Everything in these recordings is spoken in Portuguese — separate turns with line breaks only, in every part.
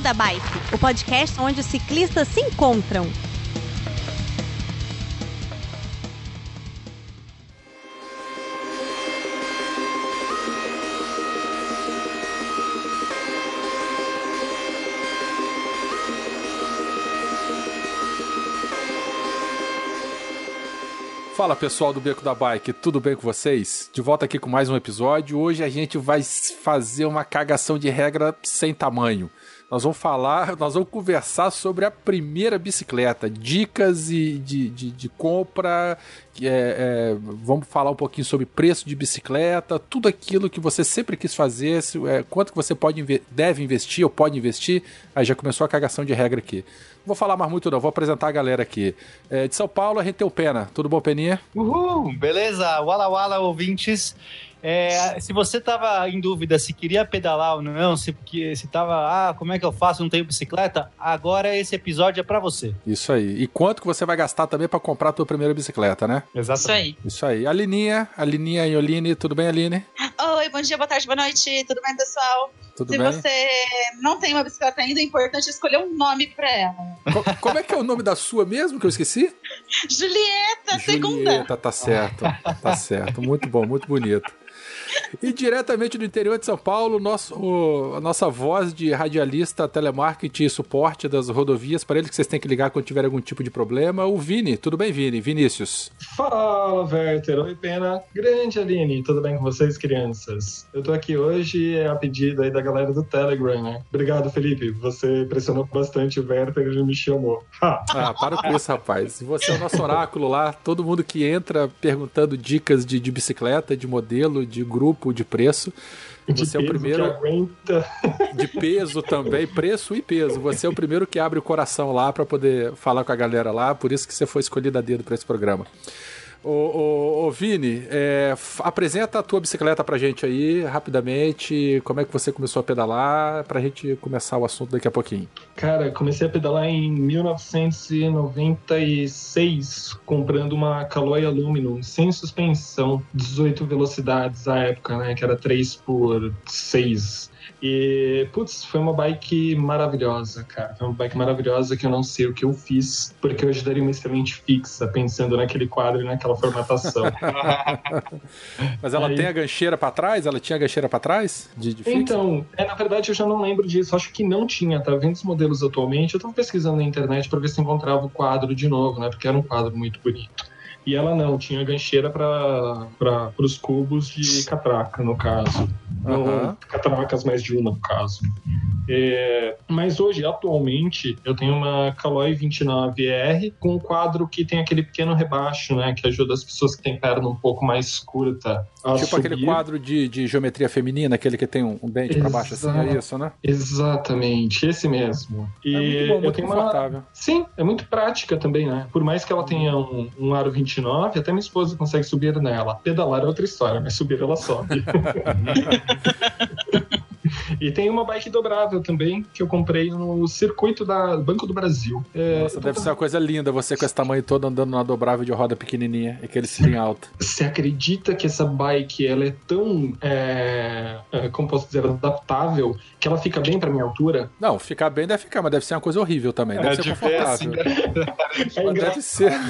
Beco da Bike, o podcast onde os ciclistas se encontram.
Fala pessoal do Beco da Bike, tudo bem com vocês? De volta aqui com mais um episódio. Hoje a gente vai fazer uma cagação de regra sem tamanho. Nós vamos falar, nós vamos conversar sobre a primeira bicicleta, dicas e de, de, de compra, é, é, vamos falar um pouquinho sobre preço de bicicleta, tudo aquilo que você sempre quis fazer, se, é, quanto que você pode deve investir ou pode investir. Aí já começou a cagação de regra aqui. Não vou falar mais muito não, vou apresentar a galera aqui. É, de São Paulo, a gente tem o Pena. Tudo bom, Peninha?
Uhul, beleza. Wala Wala, ouvintes. É, se você estava em dúvida se queria pedalar ou não, se, se tava, ah, como é que eu faço? Não tenho bicicleta? Agora esse episódio é para você.
Isso aí. E quanto que você vai gastar também para comprar a tua primeira bicicleta, né?
Exato.
Isso aí.
Isso aí. A Lininha, a Lininha Ioline, tudo bem, Aline?
Oi, bom dia, boa tarde, boa noite. Tudo bem, pessoal?
Tudo
se
bem?
você não tem uma bicicleta ainda, é importante escolher um nome para ela.
Co como é que é o nome da sua mesmo que eu esqueci?
Julieta, segunda.
Julieta, tá certo. Tá certo. Muito bom, muito bonito. E diretamente do interior de São Paulo, nosso, o, a nossa voz de radialista, telemarketing e suporte das rodovias, para ele que vocês têm que ligar quando tiver algum tipo de problema, o Vini. Tudo bem, Vini? Vinícius.
Fala, Werther. Oi, Pena. Grande Aline. Tudo bem com vocês, crianças? Eu tô aqui hoje a pedido aí da galera do Telegram, né? Obrigado, Felipe. Você pressionou bastante o Werther e ele me chamou. Ha.
Ah, para com isso, rapaz. Você é o nosso oráculo lá. Todo mundo que entra perguntando dicas de, de bicicleta, de modelo, de grupo grupo de preço.
De
Você é o primeiro. De peso também, preço e peso. Você é o primeiro que abre o coração lá para poder falar com a galera lá, por isso que você foi escolhido a dedo para esse programa. Ô, ô, ô Vini, é, apresenta a tua bicicleta pra gente aí, rapidamente. Como é que você começou a pedalar, pra gente começar o assunto daqui a pouquinho.
Cara, comecei a pedalar em 1996, comprando uma Caloi Aluminum sem suspensão, 18 velocidades à época, né? Que era 3 por 6 e, putz, foi uma bike maravilhosa, cara. Foi uma bike maravilhosa que eu não sei o que eu fiz, porque eu daria uma extremamente fixa, pensando naquele quadro e naquela formatação.
Mas ela
Aí-
tem a gancheira pra trás? Ela tinha a gancheira pra trás? De, de?
Então, é, na verdade eu já não lembro disso, acho que não tinha, tá vendo os modelos atualmente? Eu tava pesquisando na internet pra ver se encontrava o quadro de novo, né? Porque era um quadro muito bonito. E ela não, tinha gancheira para os cubos de catraca, no caso. Não catracas mais de uma, no caso. É, mas hoje, atualmente, eu tenho uma Caloi 29R com um quadro que tem aquele pequeno rebaixo, né? Que ajuda as pessoas que têm perna um pouco mais curta a
Tipo aquele
subir.
quadro de, de geometria feminina, aquele que tem um, um dente pra baixo assim, é isso, né?
Exatamente, esse mesmo. E
é muito bom,
eu
muito
tenho uma.
confortável.
Sim, é muito prática também, né? Por mais que ela tenha um, um aro 29, até minha esposa consegue subir nela. Pedalar é outra história, mas subir ela sobe. e tem uma bike dobrável também, que eu comprei no circuito da Banco do Brasil. É,
Nossa, deve ser uma coisa linda você com esse tamanho todo andando na dobrável de roda pequenininha, e aquele cilindro alto.
Você acredita que essa bike ela é tão, é, é, como posso dizer, adaptável, que ela fica bem pra minha altura?
Não, ficar bem deve ficar, mas deve ser uma coisa horrível também. Deve
É,
ser confortável.
É
Mas deve ser.
é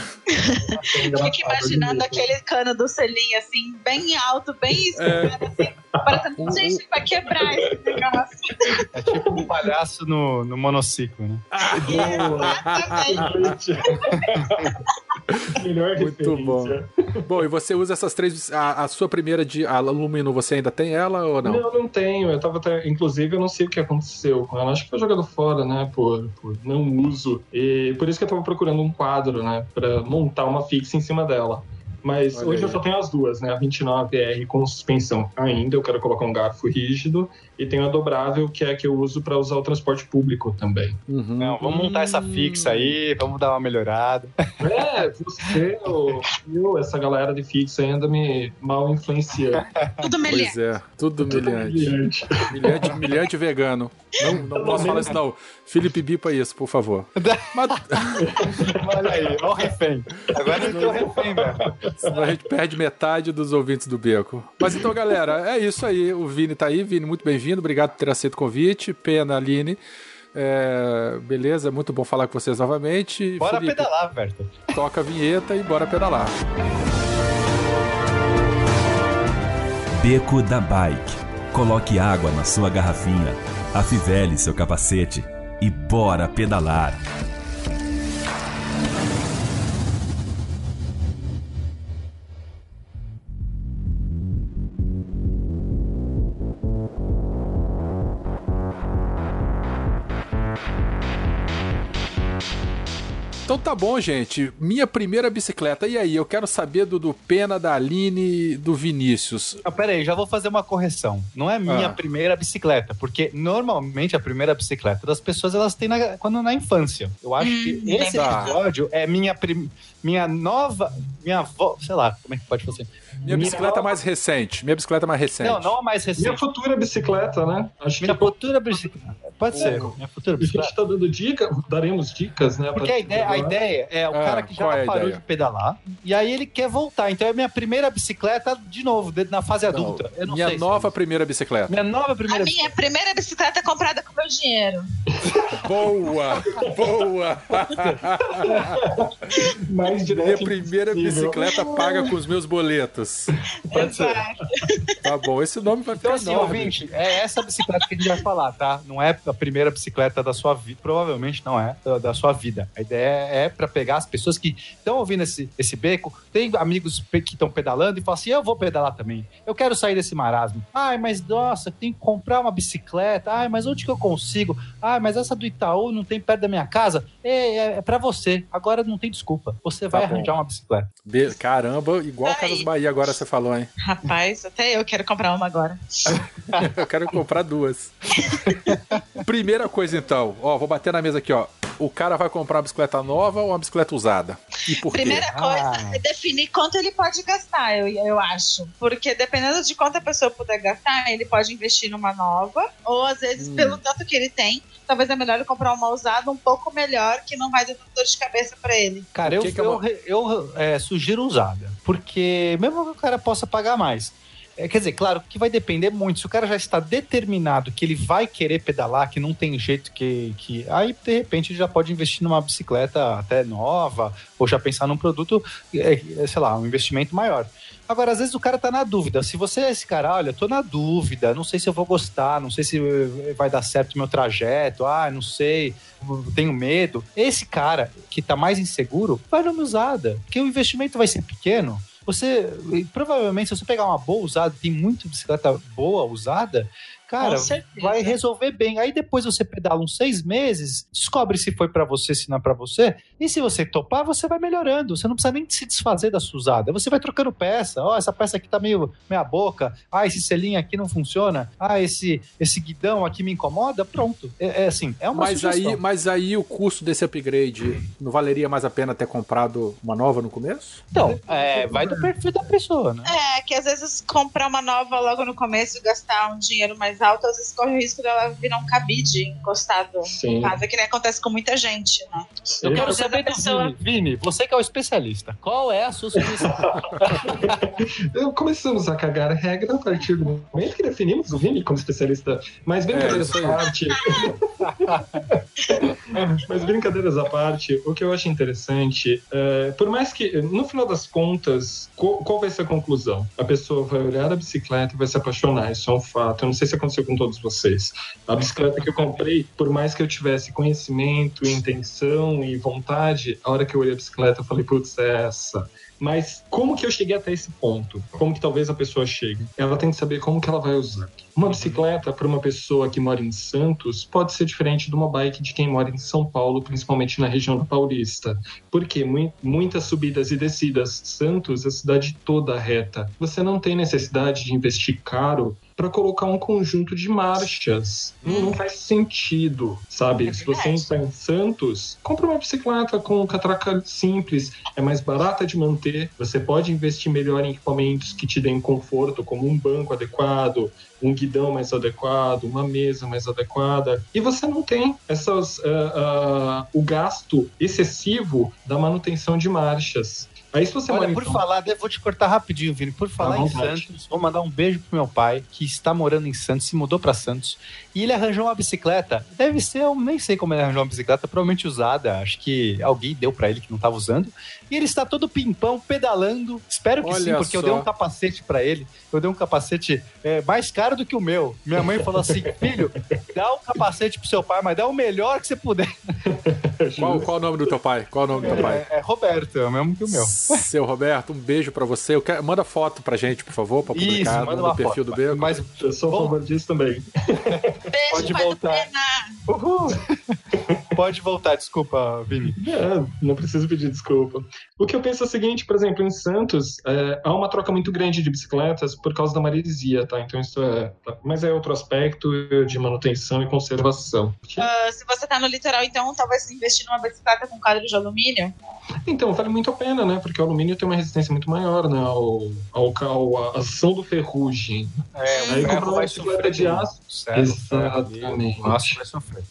Fico imaginando aquele cano do selinho, assim, bem alto, bem
É.
escuro, assim, parecendo, gente, vai quebrar esse negócio.
É tipo um palhaço no, no monociclo, né?
Exatamente.
Melhor
Muito bom. Bom, e você usa essas três. A, a sua primeira de a Lumino, você ainda tem ela ou não?
Não, não tenho. Eu tava até, inclusive, eu não sei o que aconteceu com ela. Acho que foi jogado fora, né? Por, por não uso. E por isso que eu tava procurando um quadro, né? Pra montar uma fixa em cima dela. Mas
Olha
hoje
aí.
eu só tenho as duas, né? A 29R com suspensão ainda, eu quero colocar um garfo rígido. E tenho a dobrável, que é a que eu uso para usar o transporte público também.
Uhum.
Não, vamos montar essa fixa aí, vamos dar uma melhorada.
É, você, eu, essa galera de fixa ainda me mal influenciando.
Tudo melhor.
Pois é, tudo humilhante. Humilhante, humilhante vegano. Não, não posso falar isso, não. Felipe, bipa isso, por favor. Mas
Olha aí, olha o refém. Agora não tem o refém, velho.
senão a gente perde metade dos ouvintes do Beco. Mas então, galera, é isso aí. O Vini tá aí. Vini, muito bem-vindo. Obrigado por ter aceito o convite. Pena, Aline. É, beleza, muito bom falar com vocês novamente.
Bora
Felipe,
pedalar, Berto.
Toca a vinheta e bora pedalar.
Beco da Bike. Coloque água na sua garrafinha, afivele seu capacete e bora pedalar.
Então tá bom, gente. Minha primeira bicicleta. E aí, eu quero saber do, do Pena, da Aline, do Vinícius.
Ah, pera aí, já vou fazer uma correção. Não é minha
Ah.
primeira bicicleta, porque normalmente a primeira bicicleta das pessoas elas têm na, quando na infância. Eu acho que esse
Tá.
episódio é minha, prim- minha nova. Minha avó. Sei lá, como é que pode fazer?
Minha bicicleta mais recente. Minha bicicleta mais recente.
Não, não a mais
Minha
recente.
futura bicicleta, né? Acho
Minha
que
futura bicicleta. Pode ser, minha futura
a gente
bicicleta.
tá dando dica, daremos dicas, né?
Porque a ideia, a ideia é o
Ah,
cara que já
é a
parou
ideia?
de pedalar e aí ele quer voltar. Então é minha primeira bicicleta de novo, na fase
Não,
adulta. Eu não
minha
sei se-
nova primeira bicicleta.
Minha nova
A
primeira
minha primeira bicicleta é comprada com meu dinheiro.
Boa! Boa!
mais
Minha
direto
primeira
impossível.
bicicleta paga com os meus boletos.
Pode ser.
Exato.
Tá bom, esse nome vai
Então,
ficar
assim,
enorme.
ouvinte, é essa bicicleta que a gente vai falar, tá? Não é a primeira bicicleta da sua vida. Provavelmente não é da, da sua vida. A ideia é pra pegar as pessoas que estão ouvindo esse, esse beco. Tem amigos que estão pedalando e falam assim: eu vou pedalar também. Eu quero sair desse marasmo. Ai, mas nossa, tem que comprar uma bicicleta. Ai, mas onde que eu consigo? Ai, mas essa do Itaú não tem perto da minha casa. É, é, é pra você. Agora não tem desculpa. Você vai
Tá
arranjar uma bicicleta.
Be- Caramba, igual. Casas Bahia agora você falou, hein?
Rapaz, até eu quero comprar uma agora.
Eu quero comprar duas. Primeira coisa então, ó, vou bater na mesa aqui, ó. O cara vai comprar uma bicicleta nova ou uma bicicleta usada? E por quê?
Primeira coisa
Ah.
é definir quanto ele pode gastar, eu, eu acho. Porque dependendo de quanto a pessoa puder gastar, ele pode investir numa nova, ou às vezes,
Hum.
pelo tanto que ele tem, talvez é melhor ele comprar uma usada um pouco melhor, que não vai dar dor de cabeça pra ele.
Cara, eu,
que que é
eu,
uma-
eu, é, sugiro usada. Porque mesmo que o cara possa pagar mais. É, quer dizer, claro que vai depender muito. Se o cara já está determinado que ele vai querer pedalar, que não tem jeito que. que aí, de repente, ele já pode investir numa bicicleta até nova, ou já pensar num produto, é, é, sei lá, um investimento maior. Agora, às vezes o cara tá na dúvida. Se você é esse cara, olha, tô na dúvida, não sei se eu vou gostar, não sei se eh, vai dar certo o meu trajeto, ah, não sei, tenho medo. Esse cara que tá mais inseguro, vai numa usada, porque o investimento vai ser pequeno. Você, provavelmente, se você pegar uma boa usada, tem muita bicicleta boa usada, cara, vai resolver bem. Aí depois você pedala uns seis meses, descobre se foi pra você, se não é pra você. E se você topar, você vai melhorando. Você não precisa nem se desfazer da sua usada. Você vai trocando peça. Ó, essa peça aqui tá meio meia boca. Ah, esse selinho aqui não funciona. Ah, esse esse guidão aqui me incomoda. Pronto. É, é assim, é uma
Mas
sugestão.
aí, mas aí o custo desse upgrade não valeria mais a pena ter comprado uma nova no começo?
Então, é, vai do perfil da pessoa, né?
É, que às vezes comprar uma nova logo no começo e gastar um dinheiro mais alto, às vezes corre o risco dela virar um cabide encostado
Sim.
em casa, que nem acontece com muita gente, né?
Eu quero
vezes
saber
a
do
pessoa-
Vini. Vini, você que é o especialista, qual é a sua sugestão?
Eu- Começamos a cagar regra a partir do momento que definimos o Vini como especialista. Mas brincadeiras
isso aí.
à parte. Mas brincadeiras à parte, o que eu acho interessante, é, por mais que, no final das contas, qual, qual vai ser a conclusão? A pessoa vai olhar a bicicleta e vai se apaixonar, isso é um fato. Eu não sei se aconteceu com todos vocês. A bicicleta que eu comprei, por mais que eu tivesse conhecimento, intenção e vontade, a hora que eu olhei a bicicleta, eu falei, putz, é essa. Mas como que eu cheguei até esse ponto? Como que talvez a pessoa chegue? Ela tem que saber como que ela vai usar. Uma bicicleta para uma pessoa que mora em Santos pode ser diferente de uma bike de quem mora em São Paulo, principalmente na região Paulista. Porque mui- muitas subidas e descidas. Santos, a cidade toda reta. Você não tem necessidade de investir caro para colocar um conjunto de marchas. Não, não faz sentido, sabe?
É
Se você está em Santos, compra uma bicicleta com catraca simples, é mais barata de manter, você pode investir melhor em equipamentos que te deem conforto, como um banco adequado, um guidão mais adequado, uma mesa mais adequada, e você não tem essas, ah, ah, o gasto excessivo da manutenção de marchas. Aí se você
Olha,
mora em
por
São
falar, eu vou te cortar rapidinho, Vini. Por falar em
vontade.
Santos, vou mandar um beijo pro meu pai, que está morando em Santos, se mudou pra Santos. E ele arranjou uma bicicleta. Deve ser, eu nem sei como ele arranjou uma bicicleta, provavelmente usada. Acho que alguém deu pra ele que não tava usando. E ele está todo pimpão, pedalando. Espero que
Olha
sim, porque eu
só.
dei um capacete pra ele. Eu dei um capacete é, mais caro do que o meu. Minha mãe falou assim: filho, dá um capacete pro seu pai, mas dá o melhor que você puder.
Qual, qual o nome do teu pai? Qual o nome do teu pai?
É, é Roberto, é o mesmo que o meu.
Seu Roberto, um beijo pra você. Eu quero- manda foto pra gente, por favor, pra
Isso,
publicar
manda
no
uma
perfil
foto.
do Beco.
Mas
Eu sou a favor disso também.
Beijo,
Pode voltar.
Pena.
Uhul. Pode voltar, desculpa, Vini.
É, não preciso pedir desculpa. O que eu penso é o seguinte, por exemplo, em Santos, é, há uma troca muito grande de bicicletas por causa da maresia, tá? Então isso é... Mas é outro aspecto de manutenção e conservação.
Ah, se você tá no litoral, então talvez investir numa bicicleta com quadro de alumínio.
Então, vale muito a pena, né? Porque o alumínio tem uma resistência muito maior, né? Ao, ao, ao- à ação do ferrugem.
É,
Aí
o
comprar uma
vai
bicicleta
sofrer
de aço.
O ferro ali,
Exatamente.
Nossa, vai sofrer.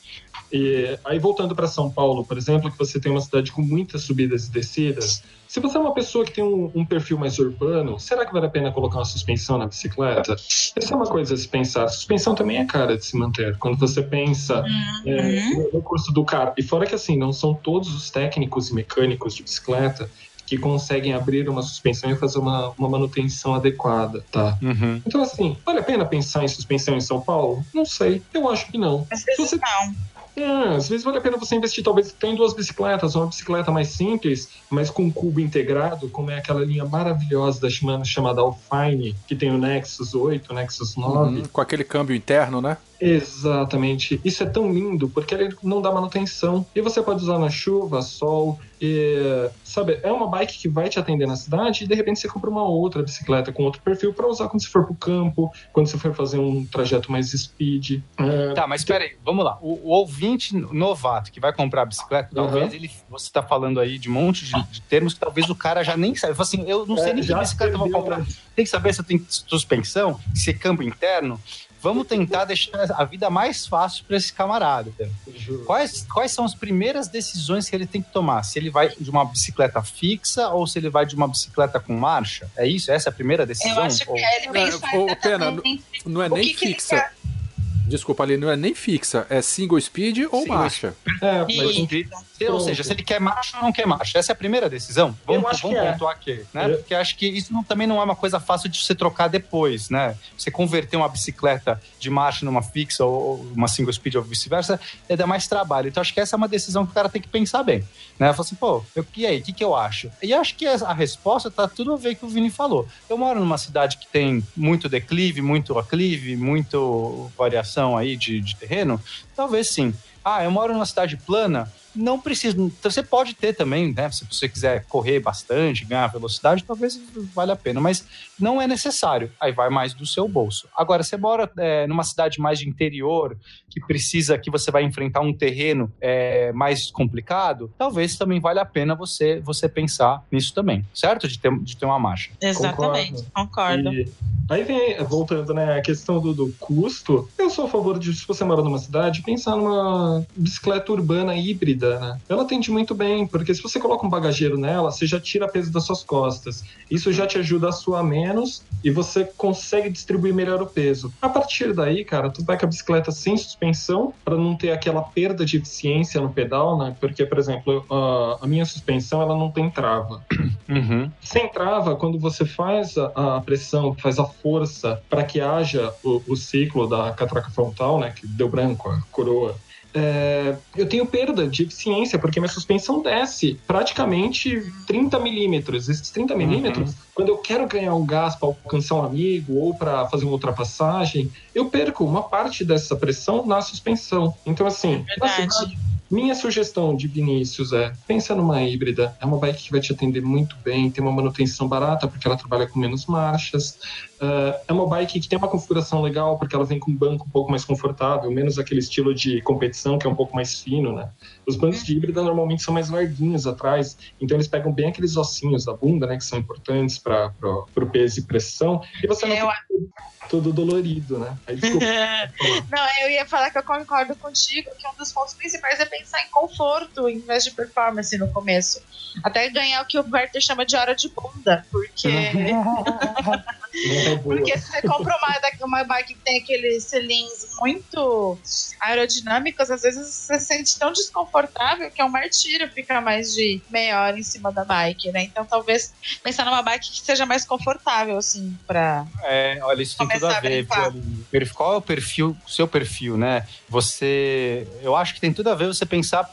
E aí, voltando para São Paulo, por exemplo, que você tem uma cidade com muitas subidas e descidas, se você é uma pessoa que tem um, um perfil mais urbano, será que vale a pena colocar uma suspensão na bicicleta? Essa é uma coisa a se pensar. Suspensão também é cara de se manter. Quando você pensa é, no- curso do carro. E fora que, assim, não são todos os técnicos e mecânicos de bicicleta que conseguem abrir uma suspensão e fazer uma, uma manutenção adequada, tá?
Uhum.
Então, assim, vale a pena pensar em suspensão em São Paulo? Não sei. Eu acho que não.
Às vezes
Você-
não.
É, às vezes vale a pena você investir, talvez tem duas bicicletas, uma bicicleta mais simples, mas com um cubo integrado, como é aquela linha maravilhosa da Shimano chamada Alpine, que tem o Nexus 8, o Nexus 9.
Uhum, Com aquele câmbio interno, né?
Exatamente. Isso é tão lindo porque ele não dá manutenção. E você pode usar na chuva, sol. E, sabe, é uma bike que vai te atender na cidade e de repente você compra uma outra bicicleta com outro perfil para usar quando você for pro campo, quando você for fazer um trajeto mais speed. É,
Tá, mas espera aí, vamos lá. O, o ouvinte novato que vai comprar a bicicleta,
Uhum.
talvez ele. Você tá falando aí de um monte de, de termos que talvez o cara já nem. Fala Assim, eu não sei
É,
nem que bicicleta eu vou comprar. Tem que saber se tem suspensão, se é câmbio interno. Vamos tentar deixar a vida mais fácil para esse camarada. Quais, quais são as primeiras decisões que ele tem que tomar? Se ele vai de uma bicicleta fixa ou se ele vai de uma bicicleta com marcha? É isso? Essa é a primeira decisão?
Eu acho que
Ou-
é, ele pensar
Pena, Não é
o
nem
que que
fixa.
quer.
Desculpa ali, não é nem fixa. É single speed ou
Single
marcha.
É, mas
Isso.
Ou seja, se ele quer marcha ou não quer marcha. Essa é a primeira decisão. Vamos,
Eu acho
vamos
que é.
pontuar aqui, né?
Eu-
Porque acho que isso não- também não é uma coisa fácil de você trocar depois, né? Você converter uma bicicleta de marcha numa fixa ou uma single speed ou vice-versa, é dar mais trabalho. Então acho que essa é uma decisão que o cara tem que pensar bem, né? Falar assim, pô, eu, e aí, o que, que eu acho? E acho que a resposta tá tudo a ver com o que o Vini falou. Eu moro numa cidade que tem muito declive, muito aclive, muito variação aí de, de terreno, talvez sim. Ah, eu moro numa cidade plana, não precisa. então Você pode ter também, né? Se você quiser correr bastante, ganhar velocidade, talvez valha a pena, mas não é necessário. Aí vai mais do seu bolso. Agora, você mora é, numa cidade mais de interior, que precisa, que você vai enfrentar um terreno é, mais complicado, talvez também valha a pena você, você pensar nisso também, certo? De ter, de ter uma marcha.
Exatamente, concordo.
E aí vem, voltando, né, a questão do, do custo. Eu sou a favor de, se você mora numa cidade, pensar numa bicicleta urbana híbrida, né? Ela atende muito bem, porque se você coloca um bagageiro nela, você já tira peso das suas costas. Isso já te ajuda a suar menos e você consegue distribuir melhor o peso. A partir daí, cara, tu vai com a bicicleta sem suspensão, para não ter aquela perda de eficiência no pedal, né? Porque, por exemplo, a, minha suspensão, ela não tem trava.
Uhum.
Sem trava, quando você faz a, a pressão, faz a força para que haja o, o ciclo da catraca frontal, né, que deu branco a coroa, é, eu tenho perda de eficiência, porque minha suspensão desce praticamente 30 milímetros. Esses 30 milímetros, quando eu quero ganhar um gás para alcançar um amigo ou para fazer uma ultrapassagem, eu perco uma parte dessa pressão na suspensão. Então, assim, cidade, minha sugestão de Vinícius é: pensa numa híbrida. É uma bike que vai te atender muito bem, tem uma manutenção barata porque ela trabalha com menos marchas. Uh, é uma bike que tem uma configuração legal porque ela vem com um banco um pouco mais confortável, menos aquele estilo de competição que é um pouco mais fino, né? Os bancos de híbrida normalmente são mais larguinhos atrás, então eles pegam bem aqueles ossinhos da bunda, né, que são importantes para o peso e pressão. E você não
Eu-
fica todo dolorido, né? Aí, desculpa.
Não, eu ia falar que eu concordo contigo que um dos pontos principais é pensar em conforto em vez de performance no começo. Até ganhar o que o Werther chama de hora de bunda, porque. Porque se você compra uma, uma bike que tem aqueles cilindros muito aerodinâmicos, às vezes você se sente tão desconfortável que é um martírio ficar mais de meia hora em cima da bike, né? Então talvez pensar numa bike que seja mais confortável, assim, pra.
É, olha, isso tem tudo a
a
ver,
brincar.
Qual é o perfil, seu perfil, né? Você. Eu acho que tem tudo a ver você pensar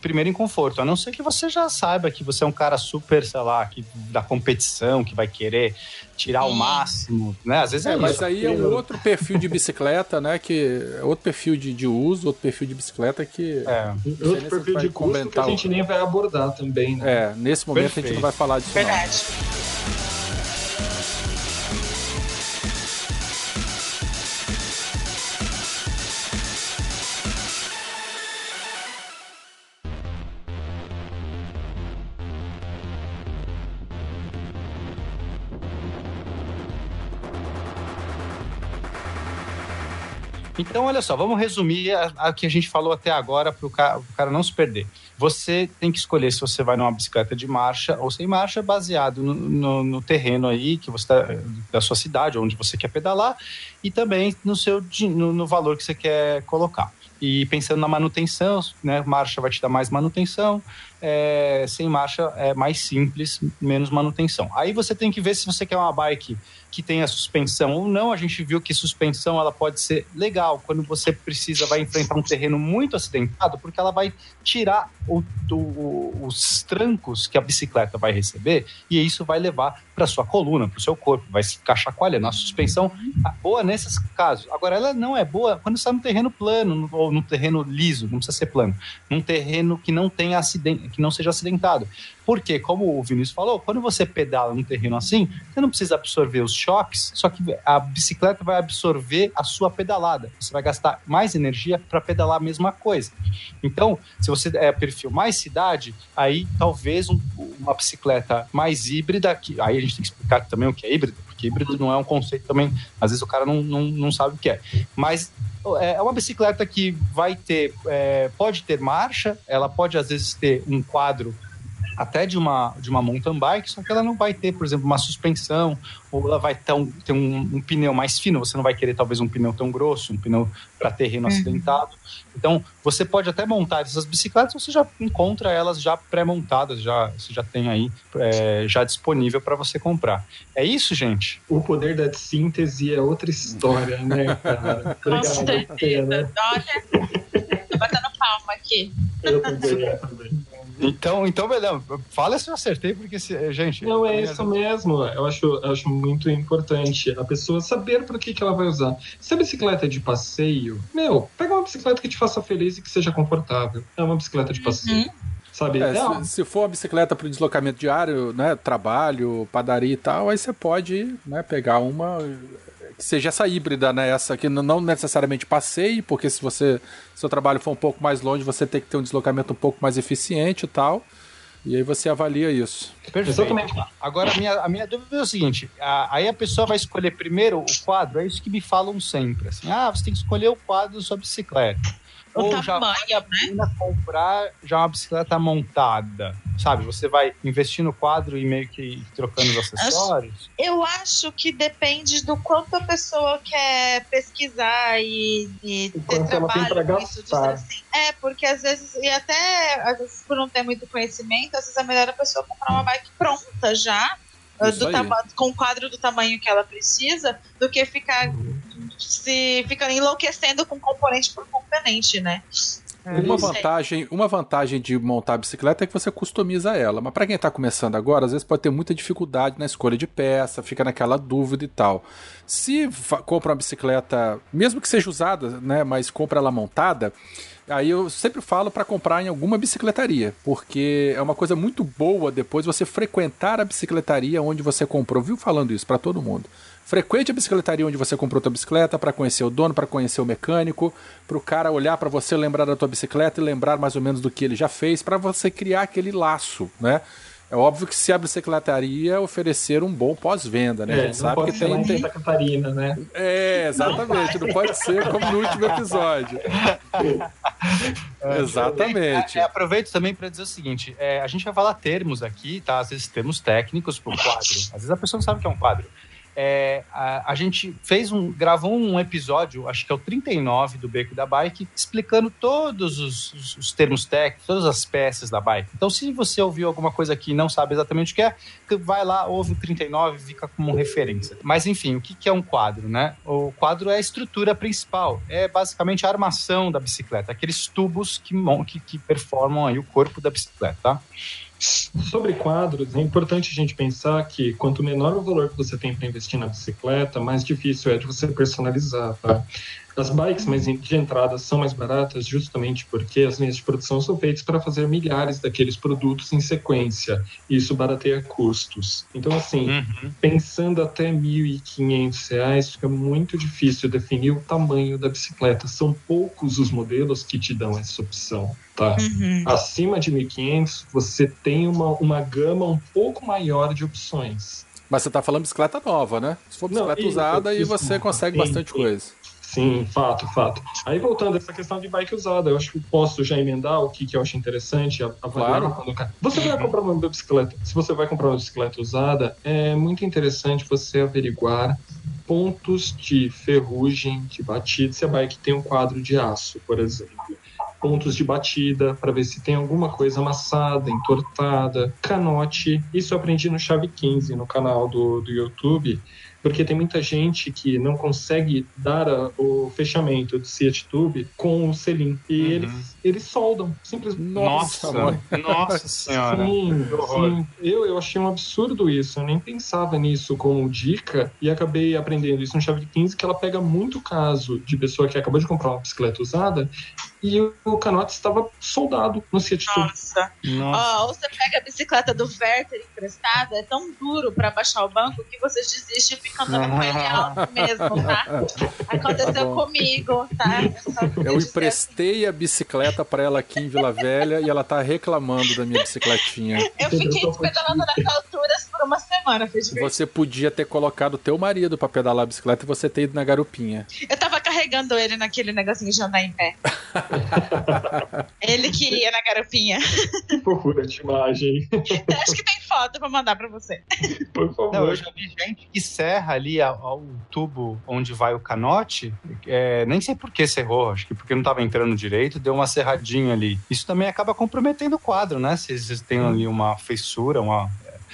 primeiro em conforto, a não ser que você já saiba que você é um cara super, sei lá, que, da competição, que vai querer tirar o
Sim.
Máximo, né? Às vezes é,
É, mas
isso.
aí é um outro perfil de bicicleta, né? Que é outro perfil de, de uso, outro perfil de bicicleta que.
É.
Outro perfil de custo que a gente nem vai abordar também, né?
É, nesse momento a gente
Perfeito.
não vai falar disso. Não.
Então, olha só, vamos resumir a que a gente falou até agora para o cara, não se perder. Você tem que escolher se você vai numa bicicleta de marcha ou sem marcha, baseado no, no- no terreno aí que você tá, da sua cidade, onde você quer pedalar, e também no seu no, no valor que você quer colocar. E pensando na manutenção, né? Marcha vai te dar mais manutenção, é, sem marcha é mais simples, menos manutenção. Aí você tem que ver se você quer uma bike que tenha suspensão ou não. A gente viu que suspensão ela pode ser legal quando você precisa vai enfrentar um terreno muito acidentado, porque ela vai tirar o- os trancos que a bicicleta vai receber e isso vai levar para sua coluna, para o seu corpo, vai ficar chacoalhando. A suspensão é boa nesses casos. Agora ela não é boa quando está no terreno plano no- ou no terreno liso, não precisa ser plano, num terreno que não tenha acidente, que não seja acidentado. Porque, como o Vinícius falou, quando você pedala num terreno assim, você não precisa absorver os choques, só que a bicicleta vai absorver a sua pedalada. Você vai gastar mais energia para pedalar a mesma coisa. Então, se você é perfil mais cidade, aí talvez um- uma bicicleta mais híbrida, que aí a gente tem que explicar também o que é híbrido, porque híbrido não é um conceito também, às vezes o cara não, não, não sabe o que é. Mas é é uma bicicleta que vai ter, é, pode ter marcha, ela pode às vezes ter um quadro até de uma, de uma mountain bike, só que ela não vai ter, por exemplo, uma suspensão, ou ela vai ter, um, ter um, um pneu mais fino, você não vai querer talvez um pneu tão grosso, um pneu para terreno acidentado. Então, você pode até montar essas bicicletas, você já encontra elas já pré-montadas, já, você já tem aí é, já disponível para você comprar. É isso, gente?
O poder da síntese é outra história, né, cara?
Com
Obrigado,
certeza.
Pena.
Olha, tô batendo palma aqui.
Eu também, eu também.
Então, então beleza. Fala se eu acertei, porque, se, gente...
Não, é isso mesmo. Eu acho, eu acho muito importante a pessoa saber para que, que ela vai usar. Se a bicicleta é de passeio, meu, pega uma bicicleta que te faça feliz e que seja confortável. É uma bicicleta de passeio. Sabe?
É, se, se for uma bicicleta para deslocamento diário, né, trabalho, padaria e tal, aí você pode né, pegar uma seja essa híbrida, né, essa que não necessariamente passeie, porque se você seu trabalho for um pouco mais longe, você tem que ter um deslocamento um pouco mais eficiente e tal. E aí você avalia isso.
Perfeito.
Exatamente.
Agora, a minha, a minha dúvida é o seguinte: a- aí a pessoa vai escolher primeiro o quadro, é isso que me falam sempre. Assim, ah, você tem que escolher o quadro da sua bicicleta.
O
Ou já
tamanho, né?
pena comprar já uma bicicleta montada. Sabe, você vai investir no quadro e meio que trocando os acessórios.
Eu acho que depende do quanto a pessoa quer pesquisar e, e
O
ter trabalho com isso. assim. É, porque às vezes, e até às vezes por não ter muito conhecimento, às vezes é melhor a pessoa comprar uma bike pronta já,
aí.
tama- com o quadro do tamanho que ela precisa, do que ficar se ficar enlouquecendo com componente por componente, né?
Uma
Não sei.
vantagem, uma vantagem de montar a bicicleta é que você customiza ela. Mas para quem está começando agora, às vezes pode ter muita dificuldade na escolha de peça, fica naquela dúvida e tal. Se compra uma bicicleta, mesmo que seja usada, né, mas compra ela montada, aí eu sempre falo para comprar em alguma bicicletaria, porque é uma coisa muito boa depois você frequentar a bicicletaria onde você comprou. Viu falando isso para todo mundo. Frequente a bicicletaria onde você comprou tua bicicleta para conhecer o dono, para conhecer o mecânico, para o cara olhar para você, lembrar da tua bicicleta e lembrar mais ou menos do que ele já fez, para você criar aquele laço, né? É óbvio que se a bicicletaria oferecer um bom pós-venda, né? a
é,
gente
não
sabe
pode
que tem,
em
tem-
Santa Catarina, né?
É, exatamente. Não pode ser como no último episódio. Exatamente.
É, é, aproveito também para dizer o seguinte: é, a gente vai falar termos aqui, tá? Às vezes termos técnicos para o quadro. Às vezes a pessoa não sabe o que é um quadro. É, a, a, gente fez um, gravou um episódio, acho que é o 39 do Beco da Bike, explicando todos os, os, os, termos técnicos, todas as peças da bike. Então, se você ouviu alguma coisa aqui e não sabe exatamente o que é, vai lá, ouve o 39 e fica como referência. Mas, enfim, o que, que é um quadro, né? O quadro é a estrutura principal, é basicamente a armação da bicicleta, aqueles tubos que, que, que performam aí o corpo da bicicleta, tá?
Sobre quadros, é importante a gente pensar que quanto menor o valor que você tem para investir na bicicleta, mais difícil é de você personalizar, tá? As bikes mais de entrada são mais baratas justamente porque as linhas de produção são feitas para fazer milhares daqueles produtos em sequência. E isso barateia custos. Então, assim, uhum. pensando até R$ 1.500, fica muito difícil definir o tamanho da bicicleta. São poucos os modelos que te dão essa opção. Tá? Uhum. Acima de 1.500, você tem uma, uma gama um pouco maior de opções.
Mas você está falando bicicleta nova, né? Se for bicicleta Não, usada, aí você consegue sim, bastante sim. coisa.
Sim, fato, fato. Aí voltando a essa questão de bike usada, eu acho que posso já emendar o que, que eu acho interessante. A, a claro. Quando... Você vai comprar uma bicicleta, se você vai comprar uma bicicleta usada, é muito interessante você averiguar pontos de ferrugem, de batida, se a bike tem um quadro de aço, por exemplo pontos de batida para ver se tem alguma coisa amassada, entortada, canote. Isso eu aprendi no Chave 15, no canal do, do YouTube porque tem muita gente que não consegue dar a, o fechamento do Seat Tube com o selim. E uhum. eles, eles soldam, simplesmente.
Nossa, nossa senhora.
Sim, sim. Eu, eu achei um absurdo isso. Eu nem pensava nisso como dica e acabei aprendendo isso no Chave de 15, que ela pega muito caso de pessoa que acabou de comprar uma bicicleta usada e o canote estava soldado no
Tube. Nossa. nossa. Oh, você pega a bicicleta do Werther emprestada, é tão duro para baixar o banco que você desiste e fica andando com ele alto mesmo, tá? Aconteceu comigo, tá?
Eu emprestei a bicicleta para ela aqui em Vila Velha e ela tá reclamando da minha bicicletinha.
Eu fiquei pedalando nas alturas por uma semana, fez
Você podia ter colocado teu marido para pedalar a bicicleta e você ter ido na garupinha.
Eu tava carregando ele naquele negocinho de andar em pé. ele que ia na garupinha.
Por fofura de imagem.
Acho que tem foto pra mandar pra você.
Por favor. Não, eu já vi gente que serra ali o tubo onde vai o canote. É, nem sei por que serrou, acho que porque não estava entrando direito, deu uma serradinha ali. Isso também acaba comprometendo o quadro, né? Se vocês têm ali uma fissura, uma,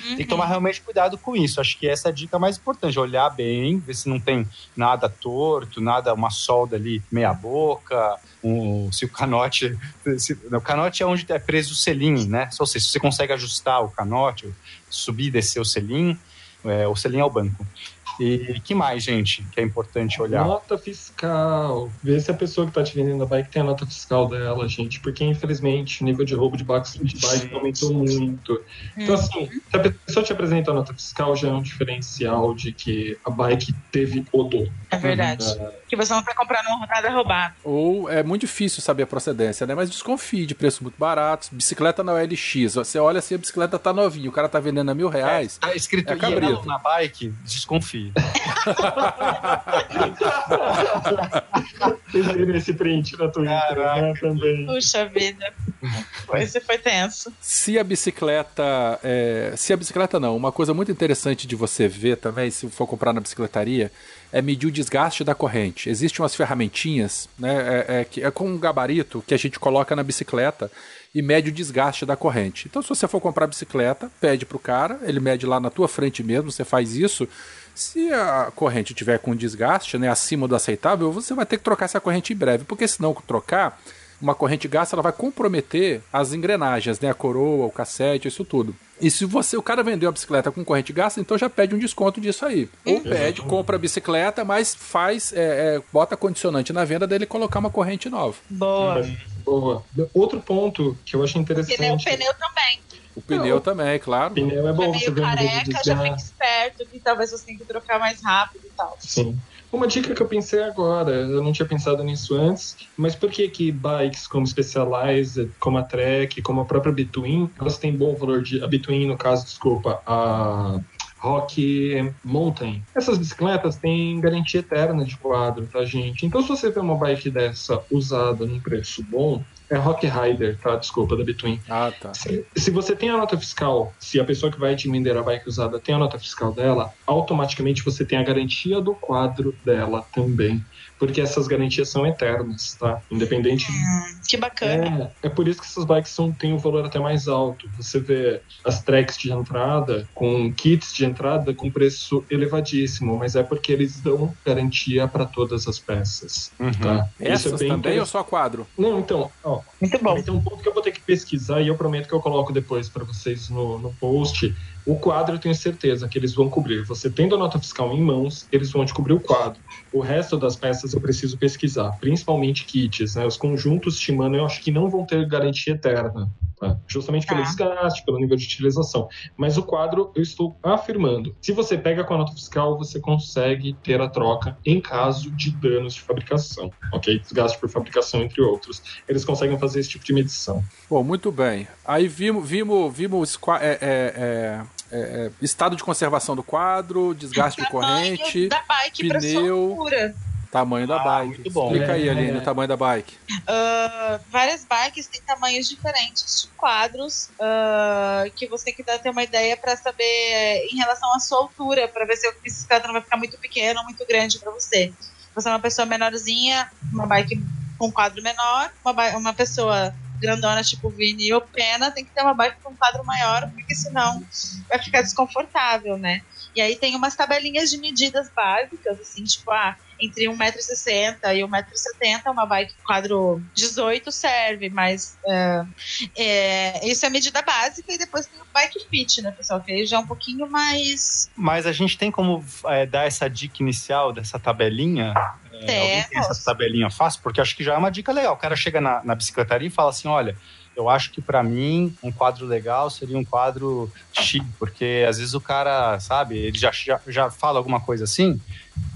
Uhum. Tem que tomar realmente cuidado com isso. Acho que essa é a dica mais importante. Olhar bem, ver se não tem nada torto, nada, uma solda ali meia boca, um, se o canote. Se, o canote é onde é preso o selim, né? Ou seja, se você consegue ajustar o canote, subir e descer o selim, é, o selim é o banco. E que mais, gente, que é importante olhar?
Nota fiscal. Ver se a pessoa que está te vendendo a bike tem a nota fiscal dela, gente. Porque, infelizmente, o nível de roubo de bike, de bike aumentou muito. Então, uhum. assim, se a pessoa te apresenta a nota fiscal, já é um diferencial de que a bike teve odor.
É verdade. Uh, que você não está comprando nada roubado.
Ou é muito difícil saber a procedência, né? Mas desconfie de preços muito baratos. Bicicleta na OLX. Você olha assim, a bicicleta tá novinha, o cara tá vendendo a mil reais.
É, tá escrito é na bike, desconfie.
Esse print na Twitter, né, também.
Puxa vida. Esse foi tenso.
Se a bicicleta. É, se a bicicleta não, uma coisa muito interessante de você ver também, se for comprar na bicicletaria, é medir o desgaste da corrente. Existem umas ferramentinhas, né? É, é, que é com um gabarito que a gente coloca na bicicleta e mede o desgaste da corrente. Então, se você for comprar bicicleta, pede para o cara, ele mede lá na tua frente mesmo, você faz isso se a corrente tiver com desgaste, né, acima do aceitável, você vai ter que trocar essa corrente em breve, porque se não trocar, uma corrente gasta ela vai comprometer as engrenagens, né, a coroa, o cassete, isso tudo. E se você o cara vendeu a bicicleta com corrente gasta, então já pede um desconto disso aí. Ou pede, compra a bicicleta, mas faz, é, é, bota condicionante na venda dele colocar uma corrente nova.
Boa.
Boa. Outro ponto que eu acho interessante.
Pneu, pneu também.
O pneu não, também, claro.
O pneu é bom.
É meio careca, já fica esperto que talvez você tenha que trocar mais rápido e tal.
Sim. Uma dica que eu pensei agora, eu não tinha pensado nisso antes, mas por que que bikes como Specialized, como a Trek, como a própria Between, elas têm bom valor de... A Between, no caso, desculpa, a Rock Mountain. Essas bicicletas têm garantia eterna de quadro, tá, gente? Então, se você vê uma bike dessa usada num preço bom, é Rock Rider, tá? Desculpa, da Between.
Ah, tá.
Se, se você tem a nota fiscal, se a pessoa que vai te vender a bike usada tem a nota fiscal dela, automaticamente você tem a garantia do quadro dela também porque essas garantias são eternas, tá? Independente.
Hum, que bacana.
É, é por isso que essas bikes são, têm um valor até mais alto. Você vê as tracks de entrada com kits de entrada com preço elevadíssimo, mas é porque eles dão garantia para todas as peças.
Uhum.
Tá?
Essas
isso é bem
também ou só quadro?
Não, então, ó,
Muito bom.
tem um ponto que eu vou ter que pesquisar e eu prometo que eu coloco depois para vocês no, no post. O quadro eu tenho certeza que eles vão cobrir. Você tendo a nota fiscal em mãos, eles vão te cobrir o quadro. O resto das peças eu preciso pesquisar, principalmente kits, né? Os conjuntos Shimano eu acho que não vão ter garantia eterna, tá? justamente pelo
Tá.
desgaste, pelo nível de utilização. Mas o quadro eu estou afirmando. Se você pega com a nota fiscal, você consegue ter a troca em caso de danos de fabricação, ok? Desgaste por fabricação, entre outros. Eles conseguem fazer esse tipo de medição.
Bom, muito bem. Aí vimos, vimos, vimos é, é, é, é, é, estado de conservação do quadro, desgaste de corrente,
da bike pra
pneu. tamanho da
Ah,
bike.
muito bom.
Explica aí,
É.
Aline, o tamanho da bike.
Ah, várias bikes têm tamanhos diferentes de quadros ah, que você tem que dar ter uma ideia para saber eh, em relação à sua altura, para ver se a bicicleta não vai ficar muito pequena ou muito grande para você. Você é uma pessoa menorzinha, uma bike com quadro menor, uma, uma pessoa grandona tipo Vini ou Pena tem que ter uma bike com quadro maior, porque senão vai ficar desconfortável, né? E aí tem umas tabelinhas de medidas básicas, assim, tipo, ah, entre 1,60m e 1,70m, uma bike quadro 18 serve, mas é, é, isso é a medida básica e depois tem o bike fit, né, pessoal? Que aí já é um pouquinho mais.
Mas a gente tem como é, dar essa dica inicial dessa tabelinha? É, alguém tem essa tabelinha fácil? Porque acho que já é uma dica legal. O cara chega na, na bicicletaria e fala assim: olha, eu acho que para mim um quadro legal seria um quadro X, porque às vezes o cara, sabe, ele já, já, já fala alguma coisa assim,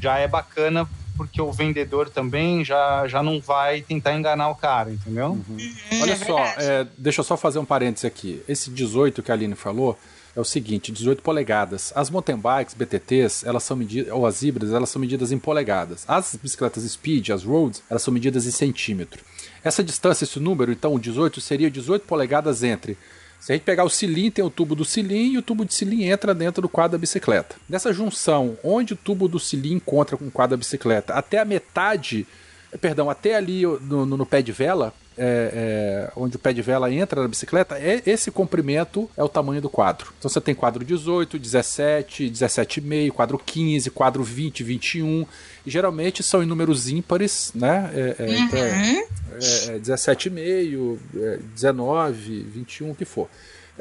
já é bacana porque o vendedor também já, já não vai tentar enganar o cara, entendeu?
Hum,
Olha
é
só,
verdade.
é, deixa eu só fazer um parênteses aqui. Esse 18 que a Aline falou é o seguinte, 18 polegadas. As mountain bikes, BTTs, elas são medidas, ou as híbridas, elas são medidas em polegadas. As bicicletas speed, as roads, elas são medidas em centímetro. Essa distância, esse número, então, o 18, seria 18 polegadas entre se a gente pegar o cilindro, tem o tubo do cilindro e o tubo de cilindro entra dentro do quadro da bicicleta. Nessa junção, onde o tubo do cilindro encontra com o quadro da bicicleta, até a metade, perdão, até ali no, no- no pé de vela, é, é, onde o pé de vela entra na bicicleta, é, esse comprimento é o tamanho do quadro. Então você tem quadro 18, 17, 17,5, quadro 15, quadro 20, 21. E geralmente são em números ímpares, né? É, é, então é-
Uhum.
é, é 17,5, é, 19, 21, o que for.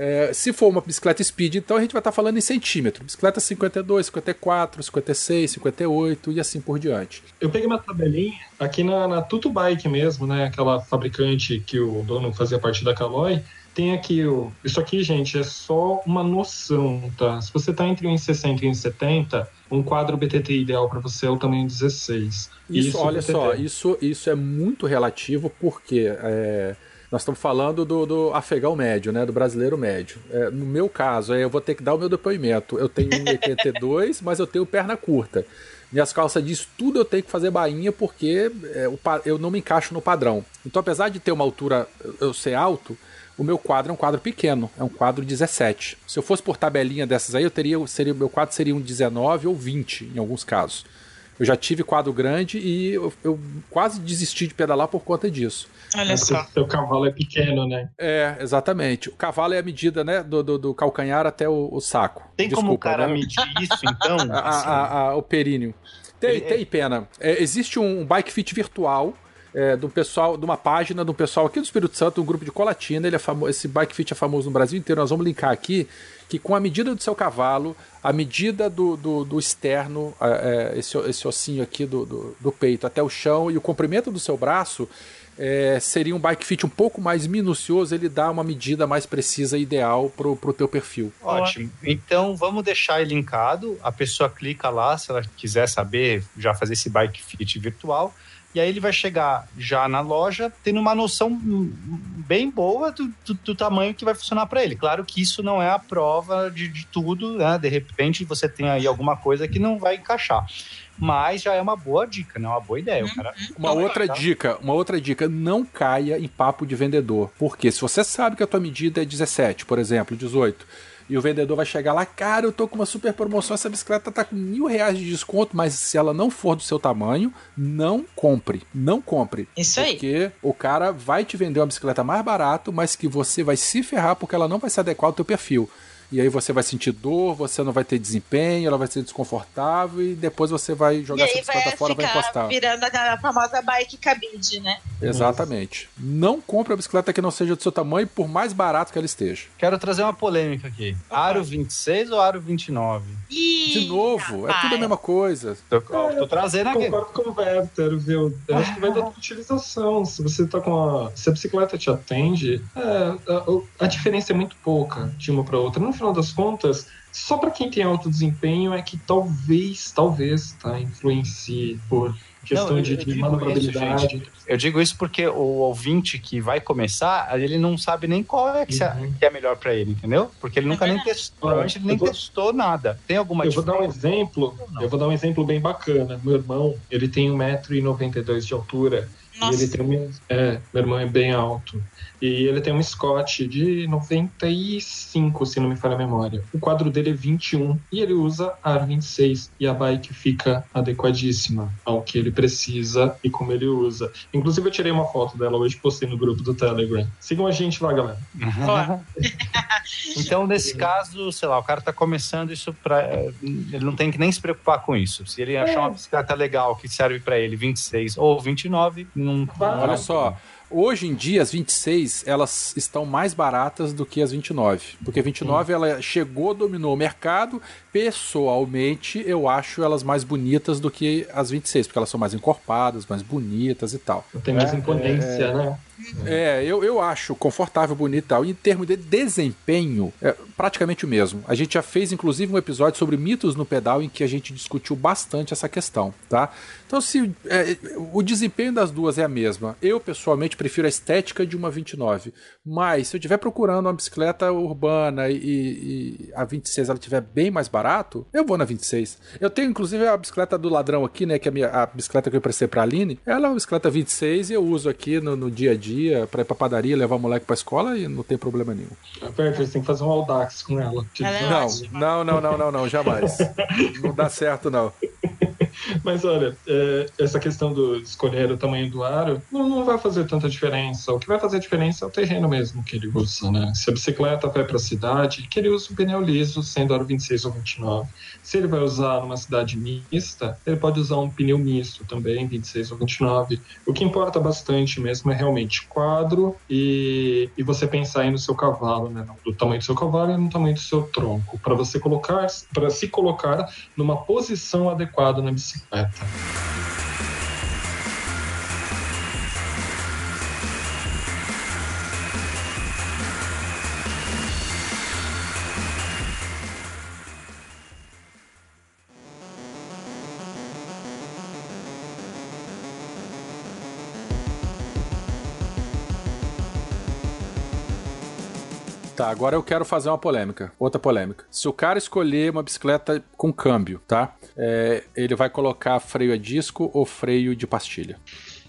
É, se for uma bicicleta speed, então a gente vai estar falando em centímetro. Bicicleta 52, 54, 56, 58 e assim por diante.
Eu peguei uma tabelinha aqui na, na Tutu Bike mesmo, né? Aquela fabricante que o dono fazia parte da Caloi. Tem aqui o. Isso aqui, gente, é só uma noção, tá? Se você tá entre 1,60 e 1,70, um quadro BTT ideal para você é o tamanho 16.
Isso, olha
BTT.
só, isso, isso é muito relativo porque é, nós estamos falando do, do afegão médio, né? Do brasileiro médio. É, no meu caso, é, eu vou ter que dar o meu depoimento. Eu tenho 1,82, mas eu tenho perna curta. Minhas calças disso tudo eu tenho que fazer bainha porque é, o eu não me encaixo no padrão. Então, apesar de ter uma altura, eu ser alto, o meu quadro é um quadro pequeno, é um quadro 17. Se eu fosse por tabelinha dessas aí, eu teria, seria, meu quadro seria um 19 ou 20 em alguns casos. Eu já tive quadro grande e eu, eu quase desisti de pedalar por conta disso.
Olha
É
só.
seu cavalo é pequeno, né?
É, exatamente. O cavalo é a medida, né, do, do, do calcanhar até o, o saco.
Tem como o
Desculpa,
cara
né?
medir isso, então?
a, a- a- o períneo. Tem,
Ele-
tem pena. É, existe um bike fit virtual é, do pessoal, de uma página do pessoal aqui do Espírito Santo, um grupo de Colatina. Ele é famo- esse bike fit é famoso no Brasil inteiro. Nós vamos linkar aqui que com a medida do seu cavalo, a medida do, do, do externo, é, esse, esse ossinho aqui do, do, do peito até o chão e o comprimento do seu braço. é, seria um bike fit um pouco mais minucioso, ele dá uma medida mais precisa e ideal pro, pro teu perfil.
Ótimo. Então vamos deixar ele linkado. A pessoa clica lá se ela quiser saber, já fazer esse bike fit virtual. E aí ele vai chegar já na loja tendo uma noção bem boa do, do- do tamanho que vai funcionar para ele. Claro que isso não é a prova de, de tudo, né? De repente você tem aí alguma coisa que não vai encaixar. Mas já é uma boa dica, né? Uma boa ideia. O cara
Uma outra dica, uma outra dica, não caia em papo de vendedor. Porque se você sabe que a tua medida é 17, por exemplo, 18, e o vendedor vai chegar lá, cara, eu tô com uma super promoção, essa bicicleta tá com mil reais de desconto, mas se ela não for do seu tamanho, não compre. Não compre.
Isso aí.
Porque o cara vai te vender uma bicicleta mais barato, mas que você vai se ferrar porque ela não vai se adequar ao teu perfil. E aí você vai sentir dor, você não vai ter desempenho, ela vai ser desconfortável e depois você vai
E
jogar essa
aí vai
bicicleta fora e vai encostar.
virando a famosa bike cabide, né?
Exatamente. Não compre a bicicleta que não seja do seu tamanho, por mais barato que ela esteja.
Quero trazer uma polêmica aqui. Aro 26 ou aro 29?
De
Ih,
novo, é
rapaz.
tudo a mesma coisa.
Tô, tô trazendo aqui.
Concordo com o Werther, viu? Eu acho que vai da tua utilização. Se você tá com a. Se a bicicleta te atende, é, a, a diferença é muito pouca de uma para outra. No final das contas, só para quem tem alto desempenho é que talvez, talvez, tá? Influencie por questão
Não, eu-
de,
eu
de
digo
manobrabilidade.
isso, Eu digo isso porque o ouvinte que vai começar, ele não sabe nem qual é que, se-
Uhum.
que é melhor pra ele, entendeu? Porque ele nunca nem testou, provavelmente ele nem
vou-
testou nada. Tem alguma
Eu vou dar um exemplo. Eu vou dar um exemplo bem bacana. Meu irmão, ele tem 1,92m de altura. E
Nossa,
ele tem um, é, meu irmão é bem alto. E ele tem um Scott de 95, se não me falha a memória. O quadro dele é 21 e ele usa AR 26 e a bike fica adequadíssima ao que ele precisa e como ele usa. Inclusive eu tirei uma foto dela hoje e postei no grupo do Telegram. Sigam a gente lá, galera.
Então, nesse caso, sei lá, o cara tá começando isso pra. Ele não tem que nem se preocupar com isso. Se ele achar uma bicicleta legal que serve pra ele 26 ou 29, não.
Olha só, hoje em dia as 26 elas estão mais baratas do que as 29, porque 29 ela chegou, dominou o mercado. Pessoalmente, eu acho elas mais bonitas do que as 26, porque elas são mais encorpadas, mais bonitas e tal.
Tem mais
É,
imponência, né?
É, eu, eu acho confortável, bonito e tal. Em termos de desempenho, é praticamente o mesmo. A gente já fez, inclusive, um episódio sobre mitos no pedal em que a gente discutiu bastante essa questão, tá? Então, se é, o desempenho das duas é a mesma, eu pessoalmente prefiro a estética de uma 29. Mas se eu estiver procurando uma bicicleta urbana e, e a 26 ela estiver bem mais barato, eu vou na 26. Eu tenho, inclusive, a bicicleta do ladrão aqui, né? Que é a, minha, a bicicleta que eu prestei pra Aline. Ela é uma bicicleta 26 e eu uso aqui no, no dia a dia pra ir pra padaria, levar o moleque pra escola e não tem problema nenhum.
Você tem que fazer um Audax com ela.
Ela é
Não, não, não, não, não, não, jamais. não dá certo, não.
Mas olha, é, essa questão do de escolher o tamanho do aro não, não vai fazer tanta diferença. O que vai fazer diferença é o terreno mesmo que ele usa, né? Se a bicicleta vai para a cidade, que ele usa um pneu liso, sendo aro 26 ou 29. Se ele vai usar numa cidade mista, ele pode usar um pneu misto também, 26 ou 29. O que importa bastante mesmo é realmente quadro e, e você pensar aí no seu cavalo, né? No tamanho do seu cavalo e no tamanho do seu tronco, para você colocar, para se colocar numa posição adequada na bicicleta.
Tá, agora eu quero fazer uma polêmica. Outra polêmica. Se o cara escolher uma bicicleta com câmbio, tá? É, ele vai colocar freio a disco ou freio de pastilha?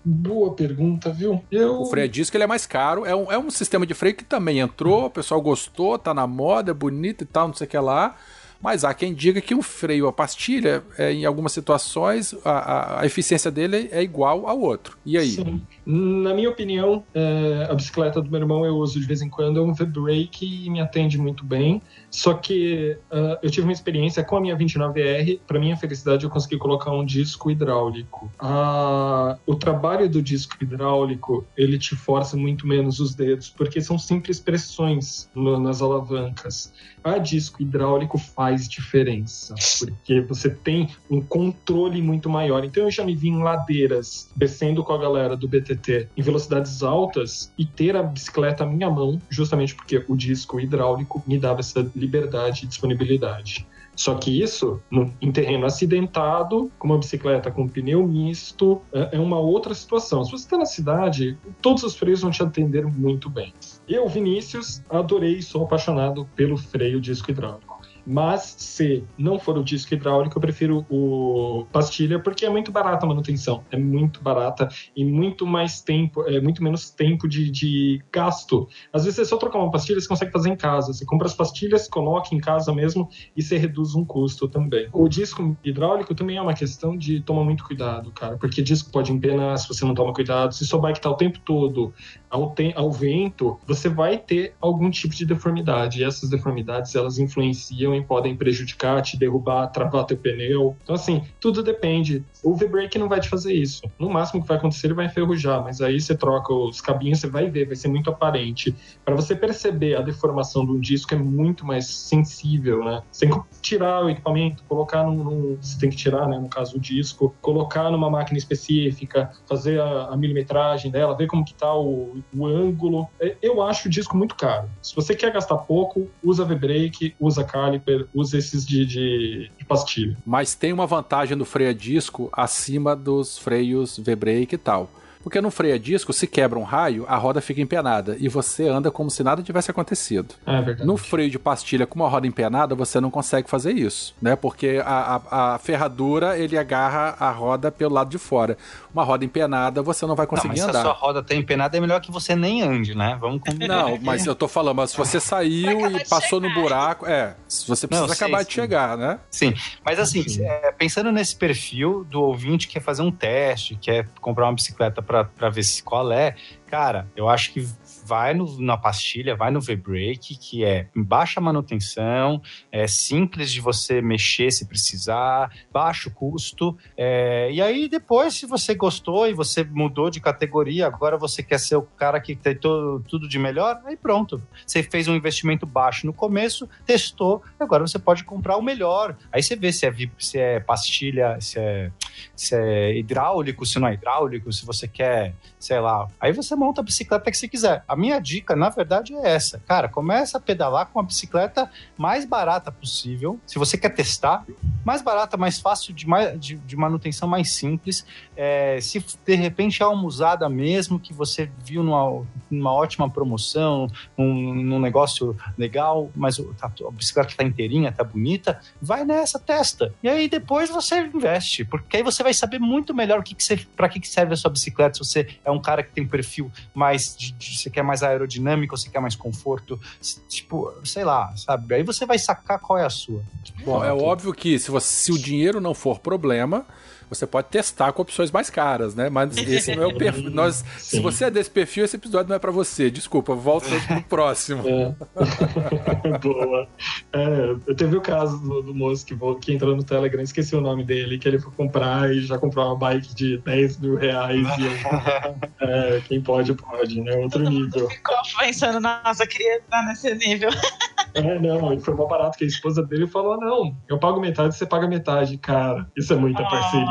Boa pergunta, viu? Eu
O freio a disco ele é mais caro, é um, é um sistema de freio que também entrou, o pessoal gostou, tá na moda, é bonito e tal, não sei o que lá. Mas há quem diga que o freio a pastilha, é, em algumas situações, a, a- a eficiência dele é igual ao outro. E aí?
Sim. Na minha opinião, é, a bicicleta do meu irmão eu uso de vez em quando, é um V-Brake e me atende muito bem. Só que ah, eu tive uma experiência com a minha 29R, para minha felicidade eu consegui colocar um disco hidráulico. Ah, o trabalho do disco hidráulico, ele te força muito menos os dedos, porque são simples pressões no- nas alavancas. A disco hidráulico faz diferença, porque você tem um controle muito maior. Então eu já me vi em ladeiras, descendo com a galera do BTT em velocidades altas e ter a bicicleta à minha mão, justamente porque o disco hidráulico me dava essa liberdade e disponibilidade. Só que isso, em terreno acidentado, com uma bicicleta com pneu misto, é, é uma outra situação. Se você está na cidade, todos os freios vão te atender muito bem. Eu, Vinícius, adorei, sou apaixonado pelo freio disco hidráulico. Mas se não for o disco hidráulico, eu prefiro o pastilha, porque é muito barata a manutenção. É muito barata e muito mais tempo, é muito menos tempo de, de gasto. Às vezes, é só trocar uma pastilha, você consegue fazer em casa. Você compra as pastilhas, coloca em casa mesmo e você reduz um custo também. O disco hidráulico também é uma questão de tomar muito cuidado, cara, porque disco pode empenar se você não toma cuidado. Se sua bike está o tempo todo ao, ao vento, você vai ter algum tipo de deformidade. E essas deformidades, elas influenciam também podem prejudicar, te derrubar, travar teu pneu. Então, assim, tudo depende. O V-Brake não vai te fazer isso. No máximo que vai acontecer, ele vai enferrujar, mas aí você troca os cabinhos, você vai ver, vai ser muito aparente. Para você perceber a deformação de um disco é muito mais sensível, né? Você tem que tirar o equipamento, colocar num, num você tem que tirar, né, no caso o disco, colocar numa máquina específica, fazer a, a milimetragem dela, ver como que tá o, o ângulo. É, eu acho o disco muito caro. Se você quer gastar pouco, usa V-Brake, usa caliper, usa esses de, de, de, pastilha.
Mas tem uma vantagem no freio a disco acima dos freios V-brake e tal. Porque no freio a disco, se quebra um raio, a roda fica empenada e você anda como se nada tivesse acontecido.
É verdade.
No freio de pastilha com uma roda empenada, você não consegue fazer isso, né? Porque a, a, a ferradura, ele agarra a roda pelo lado de fora. Uma roda empenada, você não vai conseguir não, mas andar.
Se a sua roda tá empenada, é melhor que você nem ande, né? Vamos combinar.
Não, mas eu tô falando, mas se você saiu e passou no buraco, é, você precisa não, acabar de chegar, né?
Sim, mas assim, é, pensando nesse perfil do ouvinte que quer fazer um teste, quer comprar uma bicicleta para ver se qual é, cara, eu acho que vai no, na pastilha, vai no V-Brake, que é baixa manutenção, é simples de você mexer se precisar, baixo custo. É, e aí depois, se você gostou e você mudou de categoria, agora você quer ser o cara que tem tudo de melhor, aí pronto. Você fez um investimento baixo no começo, testou, agora você pode comprar o melhor. Aí você vê se é, se é pastilha, se é, se é hidráulico, se não é hidráulico, se você quer, sei lá. Aí você monta a bicicleta que você quiser. A minha dica, na verdade, é essa. Cara, começa a pedalar com a bicicleta mais barata possível. Se você quer testar, mais barata, mais fácil de, de, de manutenção, mais simples. É, se de repente é uma usada mesmo, que você viu numa, numa ótima promoção, num, num negócio legal, mas tá, a bicicleta tá inteirinha, tá bonita, vai nessa, testa. E aí depois você investe, porque aí você vai saber muito melhor o que, que para que, que serve a sua bicicleta. Se você é um cara que tem um perfil mais de, de, você quer mais aerodinâmico, você quer mais conforto, tipo, sei lá, sabe? Aí você vai sacar qual é a sua.
Bom, é óbvio que se, você, se o dinheiro não for problema, você pode testar com opções mais caras, né? Mas esse não é o perfil. Nós, se você é desse perfil, esse episódio não é para você. Desculpa, volta pro próximo.
É. Boa. É, eu teve o caso do, do moço que, que entrou no Telegram, esqueci o nome dele, que ele foi comprar e já comprou uma bike de 10 mil reais. e, é, quem pode, pode, né? Outro Todo nível.
ficou pensando, nossa, eu queria estar nesse nível.
É, não, e foi mó barato que a esposa dele falou: não, eu pago metade, você paga metade. Cara, isso é muita parceria.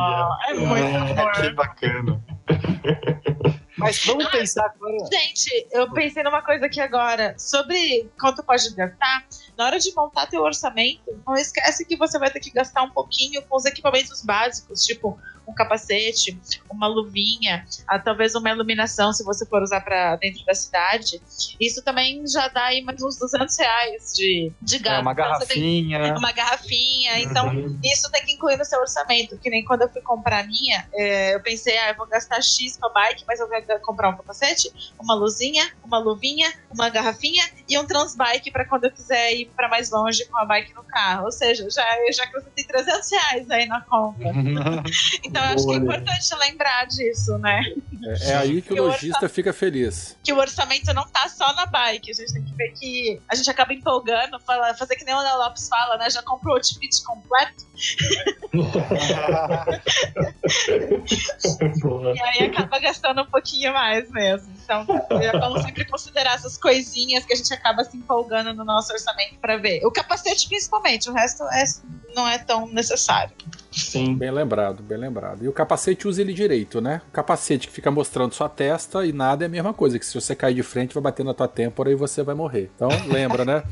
É muito
é, Que bacana.
Mas vamos pensar agora. Gente, eu pensei numa coisa aqui agora. Sobre quanto pode gastar, na hora de montar teu orçamento, não esquece que você vai ter que gastar um pouquinho com os equipamentos básicos, tipo um capacete, uma luvinha, ah, talvez uma iluminação se você for usar para dentro da cidade. Isso também já dá aí mais uns 200 reais de, de gasto. É
uma garrafinha.
Tem, uma garrafinha. Então, uhum. isso tem que incluir no seu orçamento. Que nem quando eu fui comprar a minha, é, eu pensei, ah, eu vou gastar X com a bike, mas eu vou comprar um capacete, uma luzinha, uma luvinha, uma garrafinha e um transbike para quando eu quiser ir para mais longe com a bike no carro. Ou seja, já, eu já acrescentei 300 reais aí na compra. então, eu acho que é importante lembrar disso, né?
É, é aí que, que o lojista fica feliz.
Que o orçamento não tá só na bike. A gente tem que ver que a gente acaba empolgando, fala, fazer que nem o Léo Lopes fala, né? Já comprou o outfit completo. e aí acaba gastando um pouquinho mais mesmo. Então, é bom sempre considerar essas coisinhas que a gente acaba se empolgando no nosso orçamento para ver. O capacete, principalmente, o resto é, não é tão necessário.
Sim.
Bem lembrado, bem lembrado. E o capacete usa ele direito, né? O capacete que fica mostrando sua testa e nada é a mesma coisa, que se você cair de frente vai bater na tua têmpora e você vai morrer. Então, lembra, né?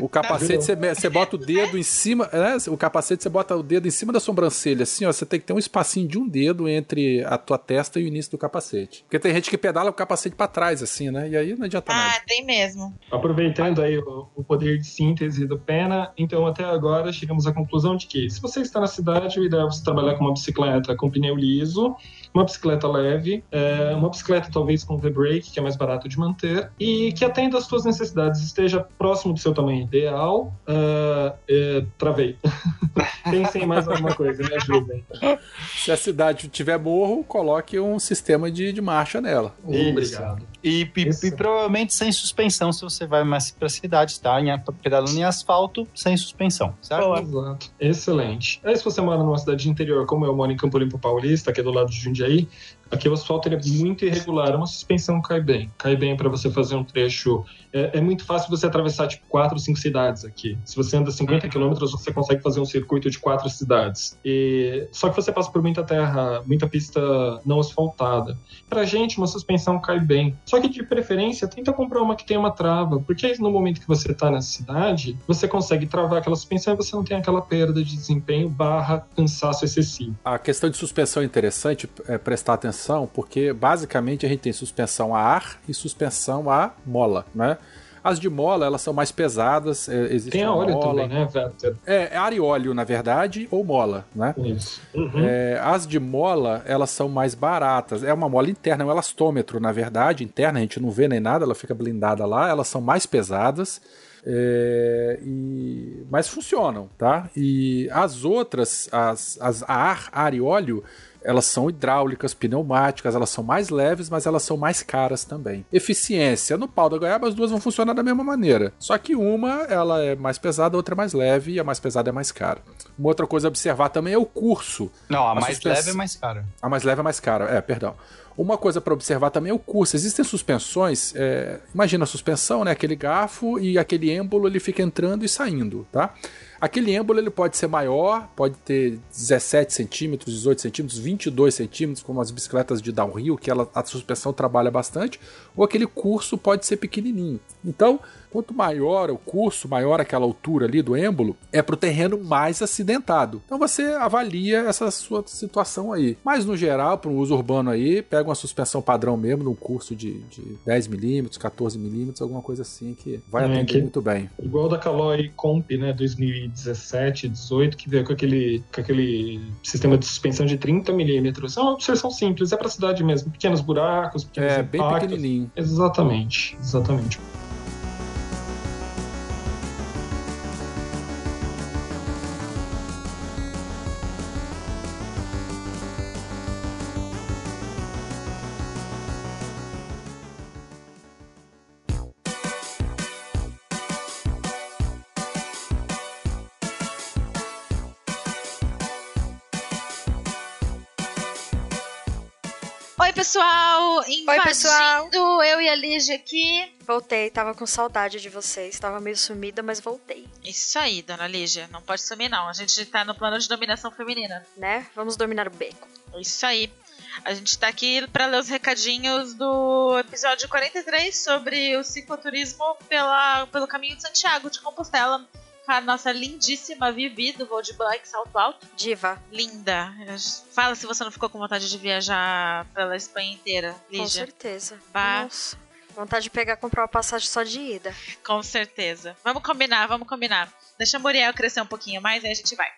O capacete você, você bota o dedo em cima, né? O capacete você bota o dedo em cima da sobrancelha, assim, ó, você tem que ter um espacinho de um dedo entre a tua testa e o início do capacete. Porque tem gente que pedala o capacete para trás assim, né? E aí não adianta
ah,
nada.
tem mesmo.
Aproveitando aí o, o poder de síntese do Pena, então até agora chegamos à conclusão de que se você está na cidade, o ideal é você trabalhar com uma bicicleta com pneu liso, uma bicicleta leve, é, uma bicicleta talvez com V-brake, que é mais barato de manter, e que atenda às suas necessidades, esteja próximo do seu tamanho ideal. Uh, é, travei. Pensem em mais alguma coisa, me ajudem.
Se a cidade tiver morro, coloque um sistema de, de marcha nela.
Obrigado.
E, e, e, provavelmente sem suspensão se você vai mais para cidade, tá? Em, pedalando em asfalto, sem suspensão, certo?
Exato. Excelente. Aí se você mora numa cidade de interior, como eu moro em Campo Limpo Paulista, que é do lado de Jundiaí, aqui o asfalto é muito irregular, uma suspensão cai bem. Cai bem para você fazer um trecho. É, é, muito fácil você atravessar tipo quatro, cinco cidades aqui. Se você anda 50 quilômetros, você consegue fazer um circuito de quatro cidades. E... Só que você passa por muita terra, muita pista não asfaltada. Pra gente, uma suspensão cai bem. Só que de preferência, tenta comprar uma que tenha uma trava, porque aí no momento que você tá nessa cidade, você consegue travar aquela suspensão e você não tem aquela perda de desempenho barra cansaço excessivo.
A questão de suspensão é interessante é prestar atenção, porque basicamente a gente tem suspensão a ar e suspensão a mola, né? As de mola, elas são mais pesadas. É,
Tem a óleo mola. também, né?
É, é ar e óleo, na verdade, ou mola, né?
Isso. Uhum.
É, as de mola, elas são mais baratas. É uma mola interna, é um elastômetro, na verdade, interna, a gente não vê nem nada, ela fica blindada lá. Elas são mais pesadas. É, e, mas funcionam, tá? E as outras, as, as a ar, ar e óleo, elas são hidráulicas, pneumáticas, elas são mais leves, mas elas são mais caras também. Eficiência, no pau da goiaba as duas vão funcionar da mesma maneira. Só que uma ela é mais pesada, a outra é mais leve e a mais pesada é mais cara. Uma outra coisa a observar também é o curso.
Não, a, a mais leve é mais cara.
A mais leve é mais cara, é, perdão. Uma coisa para observar também é o curso. Existem suspensões, é, imagina a suspensão, né? Aquele garfo e aquele êmbolo ele fica entrando e saindo, tá? Aquele êmbolo ele pode ser maior, pode ter 17 centímetros, 18 centímetros, 22 centímetros, como as bicicletas de downhill, que ela, a suspensão trabalha bastante, ou aquele curso pode ser pequenininho. Então, Quanto maior o curso, maior aquela altura ali do êmbolo, é para o terreno mais acidentado. Então você avalia essa sua situação aí. Mas no geral, para um uso urbano aí, pega uma suspensão padrão mesmo, num curso de, de 10 milímetros, 14 milímetros, alguma coisa assim que vai é, atender que, muito bem.
Igual da Caloi Comp, né, 2017, 18, que veio com aquele, com aquele sistema de suspensão de 30 milímetros. É uma observação simples, é para cidade mesmo, pequenos buracos, pequenos
É, impactos. bem pequenininho.
Exatamente, exatamente.
Oi, pessoal!
Eu e a Lígia aqui.
Voltei, tava com saudade de vocês. Tava meio sumida, mas voltei.
Isso aí, dona Lígia. Não pode sumir, não. A gente tá no plano de dominação feminina.
Né? Vamos dominar o beco.
Isso aí. A gente tá aqui para ler os recadinhos do episódio 43 sobre o cicloturismo pela, pelo caminho de Santiago de Compostela a nossa lindíssima Vivi do Voo de Black Salto Alto.
Diva.
Linda. Fala se você não ficou com vontade de viajar pela Espanha inteira, Lígia.
Com certeza.
Bah.
Nossa. Vontade de pegar comprar uma passagem só de ida.
Com certeza. Vamos combinar, vamos combinar. Deixa a Muriel crescer um pouquinho mais e a gente vai.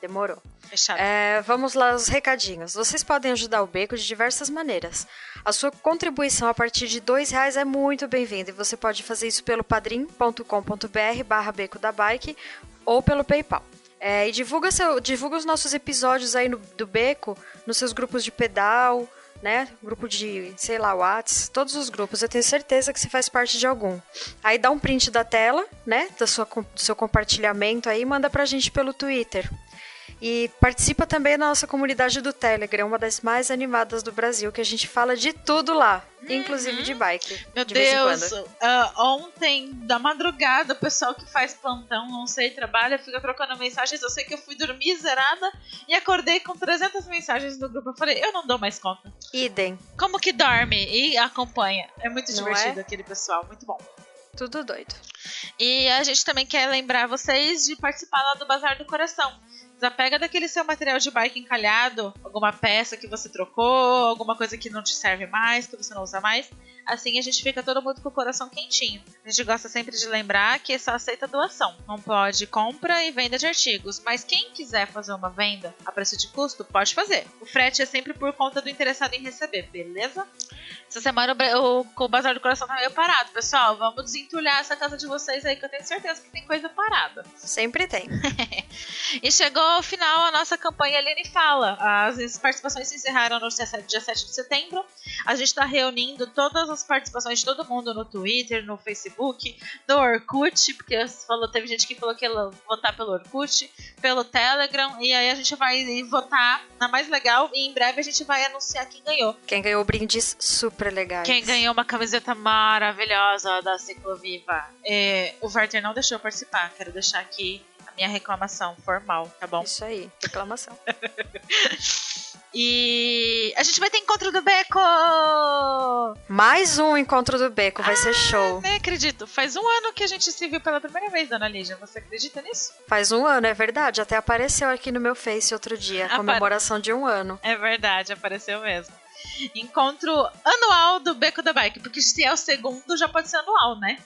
Demorou.
Fechado.
É, vamos lá, os recadinhos. Vocês podem ajudar o Beco de diversas maneiras. A sua contribuição a partir de dois reais é muito bem-vinda e você pode fazer isso pelo padrim.com.br barra Beco da Bike ou pelo PayPal. É, e divulga, seu, divulga os nossos episódios aí no, do Beco nos seus grupos de pedal, né? Grupo de, sei lá, Whats, todos os grupos. Eu tenho certeza que você faz parte de algum. Aí dá um print da tela, né? Da sua, do seu compartilhamento aí e manda pra gente pelo Twitter. E participa também da nossa comunidade do Telegram, uma das mais animadas do Brasil, que a gente fala de tudo lá, inclusive de bike.
Meu
de
Deus, ah, ontem, da madrugada, o pessoal que faz plantão, não sei, trabalha, fica trocando mensagens. Eu sei que eu fui dormir zerada e acordei com 300 mensagens no grupo. Eu falei, eu não dou mais conta.
Idem,
Como que dorme e acompanha? É muito
Não
divertido
é?
aquele pessoal, muito bom.
tudo doido.
E a gente também quer lembrar vocês de participar lá do Bazar do Coração. Desapega daquele seu material de bike encalhado, alguma peça que você trocou, alguma coisa que não te serve mais, que você não usa mais. Assim a gente fica todo mundo com o coração quentinho. A gente gosta sempre de lembrar que só aceita doação. Não pode compra e venda de artigos. Mas quem quiser fazer uma venda a preço de custo, pode fazer. O frete é sempre por conta do interessado em receber, beleza? Essa semana o, o, o Bazar do Coração tá meio parado. Pessoal, vamos desentulhar essa casa de vocês aí, que eu tenho certeza que tem coisa parada.
Sempre tem.
E chegou ao final a nossa campanha Aline Fala. As participações se encerraram no dia 7 dia 7 de setembro. A gente está reunindo todas as participações de todo mundo no Twitter, no Facebook, no Orkut, porque falou, teve gente que falou que ia votar pelo Orkut, pelo Telegram, e aí a gente vai votar na mais legal e em breve a gente vai anunciar quem ganhou.
Quem ganhou brindes super legais.
Quem ganhou uma camiseta maravilhosa da Cicloviva. É, o Werther não deixou participar, quero deixar aqui a minha reclamação formal, tá bom?
Isso aí, reclamação.
E a gente vai ter encontro do Beco!
Mais um encontro do Beco, vai ser show.
Nem acredito, faz um ano que a gente se viu pela primeira vez, dona Lígia. Você acredita nisso?
Faz um ano, é verdade. Até apareceu aqui no meu Face outro dia.
Apare-
Comemoração de um ano.
É verdade, apareceu mesmo. Encontro anual do Beco da Bike, porque se é o segundo, já pode ser anual, né?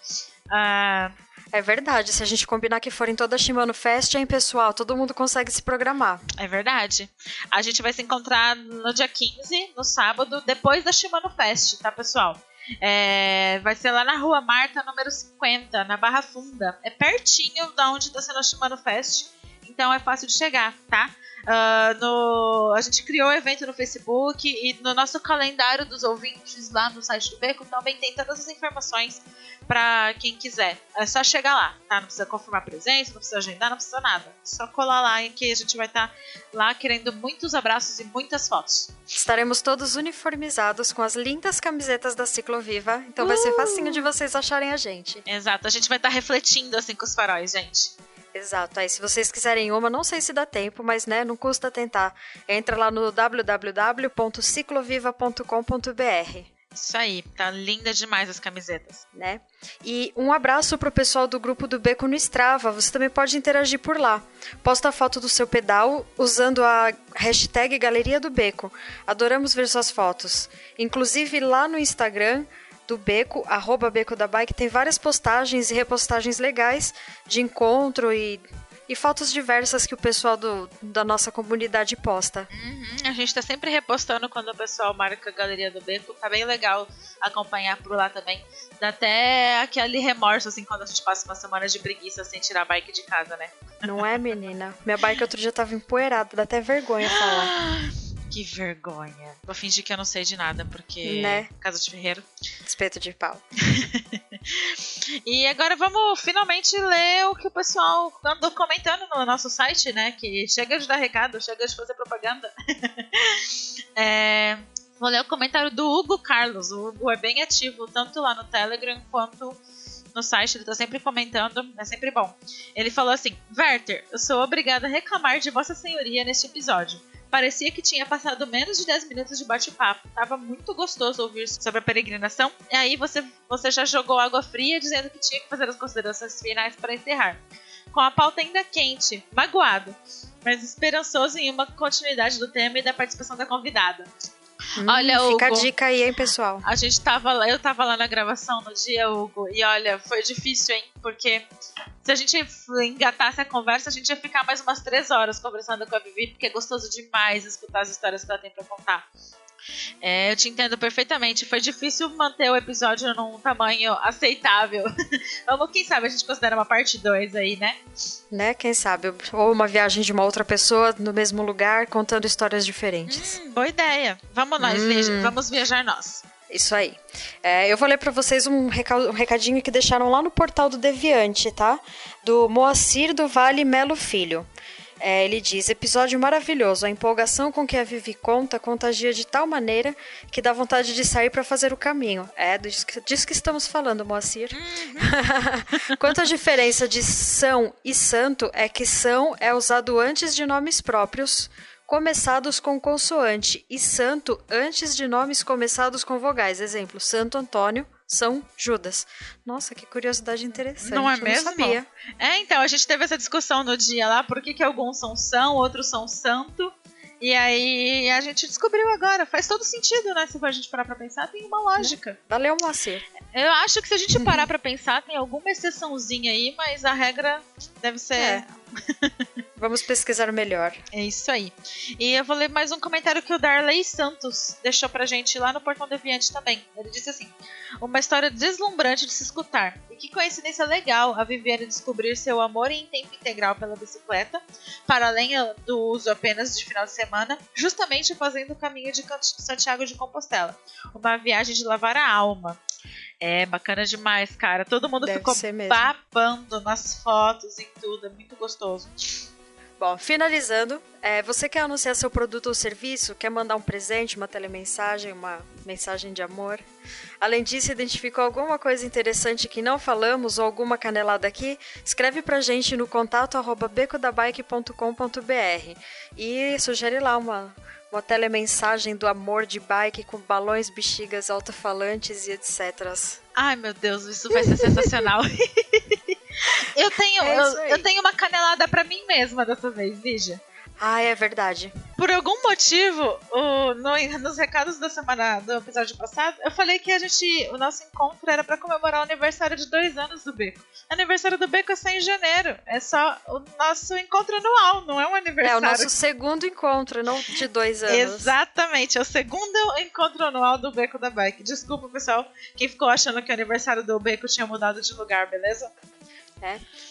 Ah,
É verdade. Se a gente combinar que for em toda a Shimano Fest, hein, pessoal? Todo mundo consegue se programar.
é verdade. A gente vai se encontrar no dia 15, no sábado, depois da Shimano Fest, tá, pessoal? É, vai ser lá na rua Marta, número 50, na Barra Funda. É pertinho da onde está sendo a Shimano Fest, então é fácil de chegar, tá? Ah, no, a gente criou o evento no Facebook e no nosso calendário dos ouvintes lá no site do Beco também tem todas as informações para quem quiser. É só chegar lá, tá? Não precisa confirmar presença, não precisa agendar, não precisa nada. É só colar lá em que a gente vai estar lá querendo muitos abraços e muitas fotos.
Estaremos todos uniformizados com as lindas camisetas da Cicloviva, então vai ser facinho de vocês acharem a gente.
Exato, a gente vai estar refletindo assim com os faróis, gente.
Exato. Aí, se vocês quiserem uma, não sei se dá tempo, mas né, não custa tentar. Entra lá no www.cicloviva.com.br.
Isso aí, tá linda demais as camisetas.
né? E um abraço pro pessoal do grupo do Beco no Strava. Você também pode interagir por lá. Posta a foto do seu pedal usando a hashtag Galeria do Beco. Adoramos ver suas fotos. Inclusive lá no Instagram do Beco, arroba Beco da Bike, tem várias postagens e repostagens legais de encontro e, e fotos diversas que o pessoal do, da nossa comunidade posta.
Uhum, a gente tá sempre repostando quando o pessoal marca a Galeria do Beco. Tá bem legal acompanhar por lá também. Dá até aquele remorso, assim, quando a gente passa uma semana de preguiça sem tirar a bike de casa, né?
Não é, menina? Minha bike outro dia tava empoeirada, dá até vergonha falar.
Que vergonha. Vou fingir que eu não sei de nada, porque.
Né?
Casa de Ferreiro.
Espeto de pau.
E agora vamos finalmente ler o que o pessoal andou comentando no nosso site, né? Que chega de dar recado, chega de fazer propaganda. É, vou ler o comentário do Hugo Carlos. O Hugo é bem ativo, tanto lá no Telegram quanto no site. Ele tá sempre comentando, é sempre bom. Ele falou assim: Werther, eu sou obrigado a reclamar de Vossa Senhoria neste episódio. Parecia que tinha passado menos de 10 minutos de bate-papo. Tava muito gostoso ouvir sobre a peregrinação. E aí você, você já jogou água fria dizendo que tinha que fazer as considerações finais para encerrar. Com a pauta ainda quente, magoado, mas esperançoso em uma continuidade do tema e da participação da convidada. Olha,
Hum, Fica a
Hugo.
dica aí, hein, pessoal.
A gente tava lá, eu tava lá na gravação no dia, Hugo, e olha, foi difícil, hein? Porque se a gente engatasse a conversa, a gente ia ficar mais umas três horas conversando com a Vivi, porque é gostoso demais escutar as histórias que ela tem pra contar. É, eu te entendo perfeitamente. Foi difícil manter o episódio num tamanho aceitável. Vamos, quem sabe a gente considera uma parte 2 aí, né?
Né? Quem sabe? Ou uma viagem de uma outra pessoa no mesmo lugar, contando histórias diferentes.
Hum, boa ideia. Vamos nós,
Hum.
viaja- vamos viajar nós.
Isso aí. É, eu vou ler pra vocês um, um recadinho que deixaram lá no portal do Deviante, tá? Do Moacir do Vale Melo Filho. É, ele diz: episódio maravilhoso. A empolgação com que a Vivi conta contagia de tal maneira que dá vontade de sair para fazer o caminho. É disso que, disso que estamos falando, Moacir.
Uhum.
Quanto à diferença de são e santo, é que são é usado antes de nomes próprios começados com consoante e santo antes de nomes começados com vogais. Exemplo: Santo Antônio, São Judas. Nossa, que curiosidade interessante.
Não é
eu
mesmo?
Não sabia.
É, então, a gente teve essa discussão no dia lá, por que, que alguns são são, outros são santo. E aí a gente descobriu agora. Faz todo sentido, né? Se a gente parar pra pensar, tem uma lógica.
Valeu, Moacir.
Eu acho que se a gente parar pra pensar, tem alguma exceçãozinha aí, mas a regra deve ser.
É. Vamos pesquisar melhor.
É isso aí. E eu vou ler mais um comentário que o Darley Santos deixou pra gente lá no Portão Deviante também. Ele disse assim: Uma história deslumbrante de se escutar. E que coincidência legal a Viviane descobrir seu amor em tempo integral pela bicicleta, para além do uso apenas de final de semana, justamente fazendo o caminho de Santiago de Compostela. Uma viagem de lavar a alma. É bacana demais, cara. Todo mundo
Deve
ficou babando nas fotos e tudo. É muito gostoso.
Bom, finalizando, é, você quer anunciar seu produto ou serviço? Quer mandar um presente, uma telemensagem, uma mensagem de amor? Além disso, identificou alguma coisa interessante que não falamos ou alguma canelada aqui? Escreve pra gente no contato arroba becodabike.com.br e sugere lá uma, uma telemensagem do amor de bike com balões, bexigas, alto-falantes e etc.
Ai, meu Deus, isso vai ser sensacional. eu, tenho,
É
eu, eu tenho uma canelada pra mim mesma dessa vez, Lígia.
Ah, é verdade.
Por algum motivo, o- no- nos recados da semana do episódio passado, eu falei que a gente, o nosso encontro era pra comemorar o aniversário de dois anos do Beco. O aniversário do Beco é só em janeiro. É só o nosso encontro anual, não é um
É
aniversário.
o nosso segundo encontro, não de dois anos.
Exatamente, é o segundo encontro anual do Beco da Bike. Desculpa, pessoal, quem ficou achando que o aniversário do Beco tinha mudado de lugar, beleza?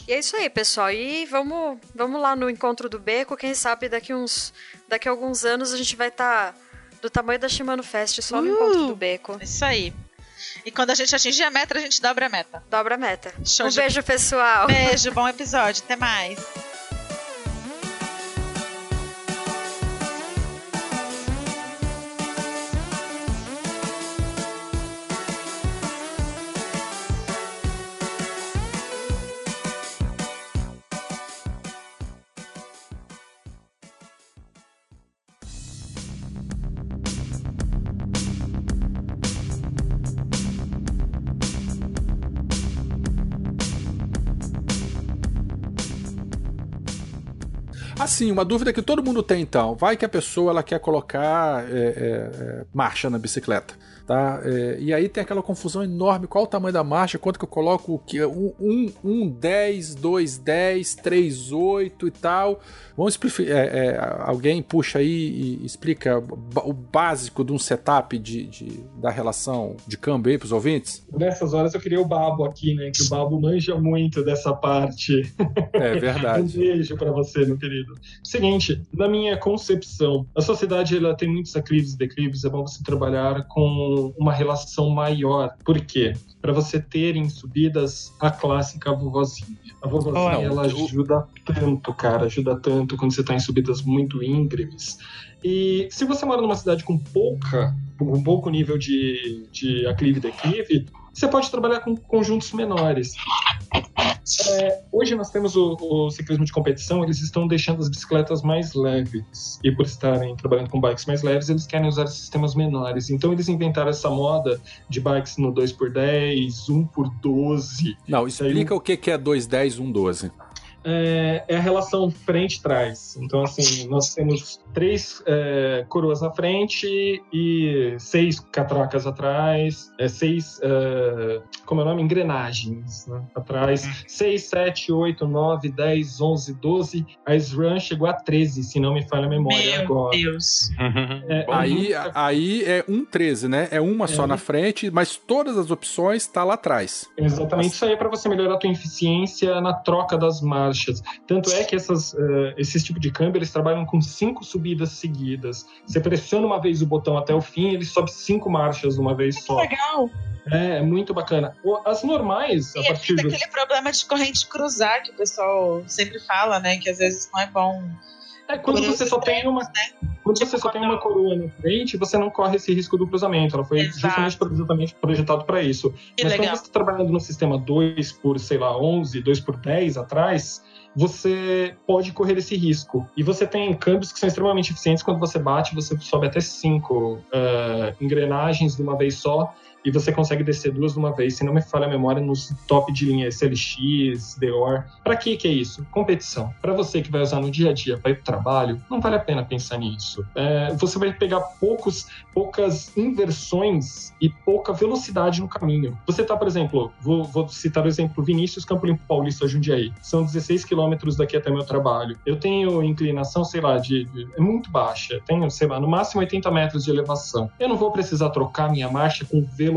E é isso aí, pessoal. E vamos, vamos lá no encontro do Beco. Quem sabe daqui uns, daqui a alguns anos a gente vai estar do tamanho da Shimano Fest só no
Uh!
encontro do Beco.
É Isso aí. E quando a gente atingir a meta, a gente dobra a meta.
Dobra a meta.
Show
um
de-
beijo, pessoal.
Beijo, bom episódio, até mais.
Assim, uma dúvida que todo mundo tem então. Vai que a pessoa ela quer colocar é, é, é, marcha na bicicleta. Tá? É, e aí tem aquela confusão enorme: qual o tamanho da marcha, quanto que eu coloco o que? Um, um, um 10, 2, 10, 3, 8 e tal. Vamos expli- é, é, alguém puxa aí e explica o básico de um setup de, de- da relação de câmbio aí pros ouvintes?
Nessas horas eu queria o Babo aqui, né? Que o Babo manja muito dessa parte.
É
Um
verdade.
beijo pra você, meu querido. Seguinte, na minha concepção, a sociedade ela tem muitos aclives e declives, é bom você trabalhar com uma relação maior. Por quê? Para você ter em subidas a clássica vovozinha. A vovozinha,
Não,
ela ajuda tanto, cara, ajuda tanto quando você tá em subidas muito íngremes. E se você mora numa cidade com pouca, com pouco nível de, de aclive e declive, você pode trabalhar com conjuntos menores. É, hoje nós temos o, o ciclismo de competição, eles estão deixando as bicicletas mais leves. E por estarem trabalhando com bikes mais leves, eles querem usar sistemas menores. Então eles inventaram essa moda de bikes no 2x10, 1x12.
Não, explica o que é 210, 112.
É, é a relação frente-trás. Então, assim, nós temos três é, coroas na frente e seis catracas atrás, é, seis, é, como é o nome? Engrenagens né, atrás. Seis, sete, oito, nove, dez, onze, doze. A SRAM chegou a 13, se não me falha a memória
Meu
agora.
Deus.
É,
Bom
Aí, aí é um 13, né? É uma só na frente, mas todas as opções tá lá atrás.
Exatamente, isso aí é para você melhorar a tua eficiência na troca das marchas. Tanto é que essas, uh, esses tipos de câmbio, eles trabalham com cinco subidas seguidas. Você pressiona uma vez o botão até o fim, ele sobe cinco marchas uma vez
Que
só.
legal.
É, é muito bacana. As normais, a
E
partir
evita
do...
aquele problema de corrente cruzar que o pessoal sempre fala, né? Que às vezes não é bom.
É, quando
Por
você
os
só tem uma,
né?
quando
Tipo
você só tem
quando-
uma coroa na frente, você não corre esse risco do cruzamento. Ela foi
Exato.
justamente projetado para isso.
Que
Mas
legal.
quando você está trabalhando no sistema 2 por, sei lá, 11, 2 por 10 atrás, você pode correr esse risco. E você tem câmbios que são extremamente eficientes. Quando você bate, você sobe até 5 engrenagens de uma vez só. E você consegue descer duas de uma vez, se não me falha a memória, nos top de linha SLX, Deor. Para que que é isso? Competição. Para você que vai usar no dia a dia para ir para o trabalho, não vale a pena pensar nisso. É, você vai pegar poucos, poucas inversões e pouca velocidade no caminho. Você tá, por exemplo, vou, vou citar o exemplo Vinícius Campo Limpo Paulista Jundiaí. São 16 quilômetros daqui até meu trabalho. Eu tenho inclinação, sei lá, de, de- é muito baixa. Tenho, sei lá, no máximo 80 metros de elevação. Eu não vou precisar trocar minha marcha com velocidade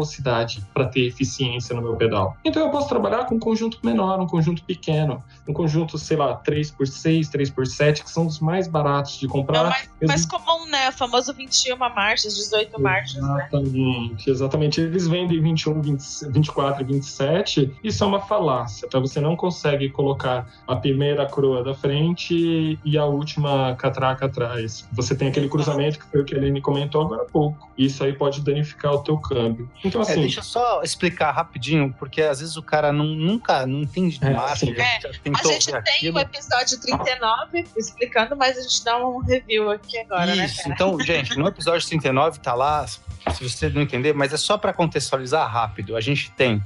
para ter eficiência no meu pedal. Então eu posso trabalhar com um conjunto menor, um conjunto pequeno, um conjunto, sei lá, 3x6, 3x7, que são os mais baratos de
É
comprar.
o mais, mais comum, né? O famoso 21 marchas, 18 marchas, né?
Exatamente, exatamente. Eles vendem 21, 20, 24 e 27. Isso é uma falácia, tá? Você não consegue colocar a primeira coroa da frente e a última catraca atrás. Você tem aquele cruzamento que foi o que a Aline comentou agora há pouco. Isso aí pode danificar o teu câmbio. Então,
É,
assim,
deixa eu só explicar rapidinho, porque às vezes o cara não, nunca não entende de
É,
marcha,
sim.
já, já
A
tentou
gente
ver
tem
aquilo.
o episódio 39 explicando, mas a gente dá um review aqui agora, né?
Isso,
cara?
então, gente, no episódio 39 tá lá, se você não entender, mas é só para contextualizar rápido. A gente tem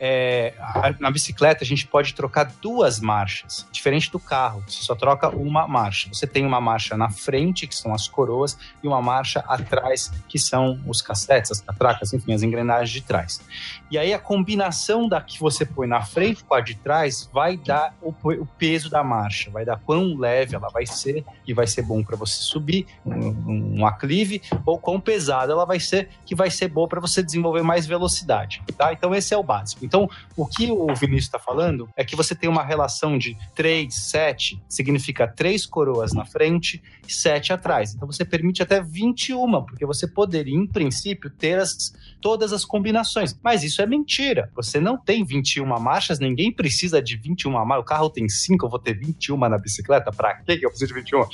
é, na bicicleta a gente pode trocar duas marchas, diferente do carro, você só troca uma marcha. Você tem uma marcha na frente, que são as coroas, e uma marcha atrás, que são os cassetes, as catracas, enfim, as engrenagens de trás. E aí a combinação da que você põe na frente com a de trás vai dar o, o peso da marcha, vai dar quão leve ela vai ser, que vai ser bom para você subir um, um aclive, ou quão pesada ela vai ser, que vai ser boa para você desenvolver mais velocidade, tá? Então esse é o básico. Então o que o Vinícius está falando é que você tem uma relação de 3, 7, significa três coroas na frente e 7 atrás. Então você permite até 21, porque você poderia, em princípio, ter as, todas as combinações. Mas isso é mentira. Você não tem 21 marchas, ninguém precisa de 21 marchas. O carro tem 5, eu vou ter 21 na bicicleta? Quê que eu preciso de 21?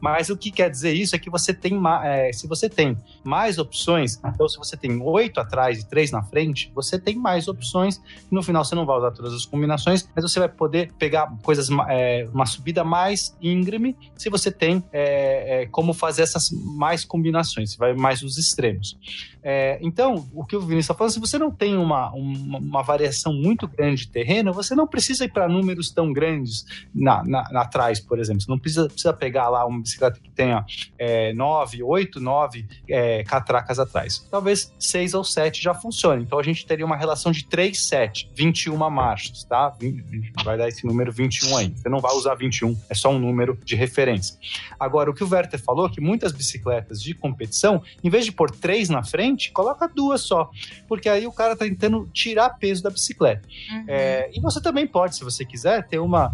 Mas o que quer dizer isso é que você tem é, se você tem mais opções, então se você tem 8 atrás e 3 na frente, você tem mais opções. No final você não vai usar todas as combinações, mas você vai poder pegar coisas, é, uma subida mais íngreme se você tem é, é, como fazer essas mais combinações, você vai mais os extremos. É, então, o que o Vinícius está falando, se você não tem uma, uma, uma variação muito grande de terreno, você não precisa ir para números tão grandes na, na, na atrás, por exemplo. Você não precisa, precisa pegar lá uma bicicleta que tenha é, 9, 8, 9 é, catracas atrás. Talvez 6 ou 7 já funcione. Então a gente teria uma relação de 3, 7, 21 marchas, tá? Vai dar esse número 21 aí. Você não vai usar 21, é só um número de referência. Agora, o que o Werther falou, é que muitas bicicletas de competição, em vez de pôr três na frente, coloca duas só. Porque aí o cara tá tentando tirar peso da bicicleta.
Uhum.
É, e você também pode, se você quiser, ter uma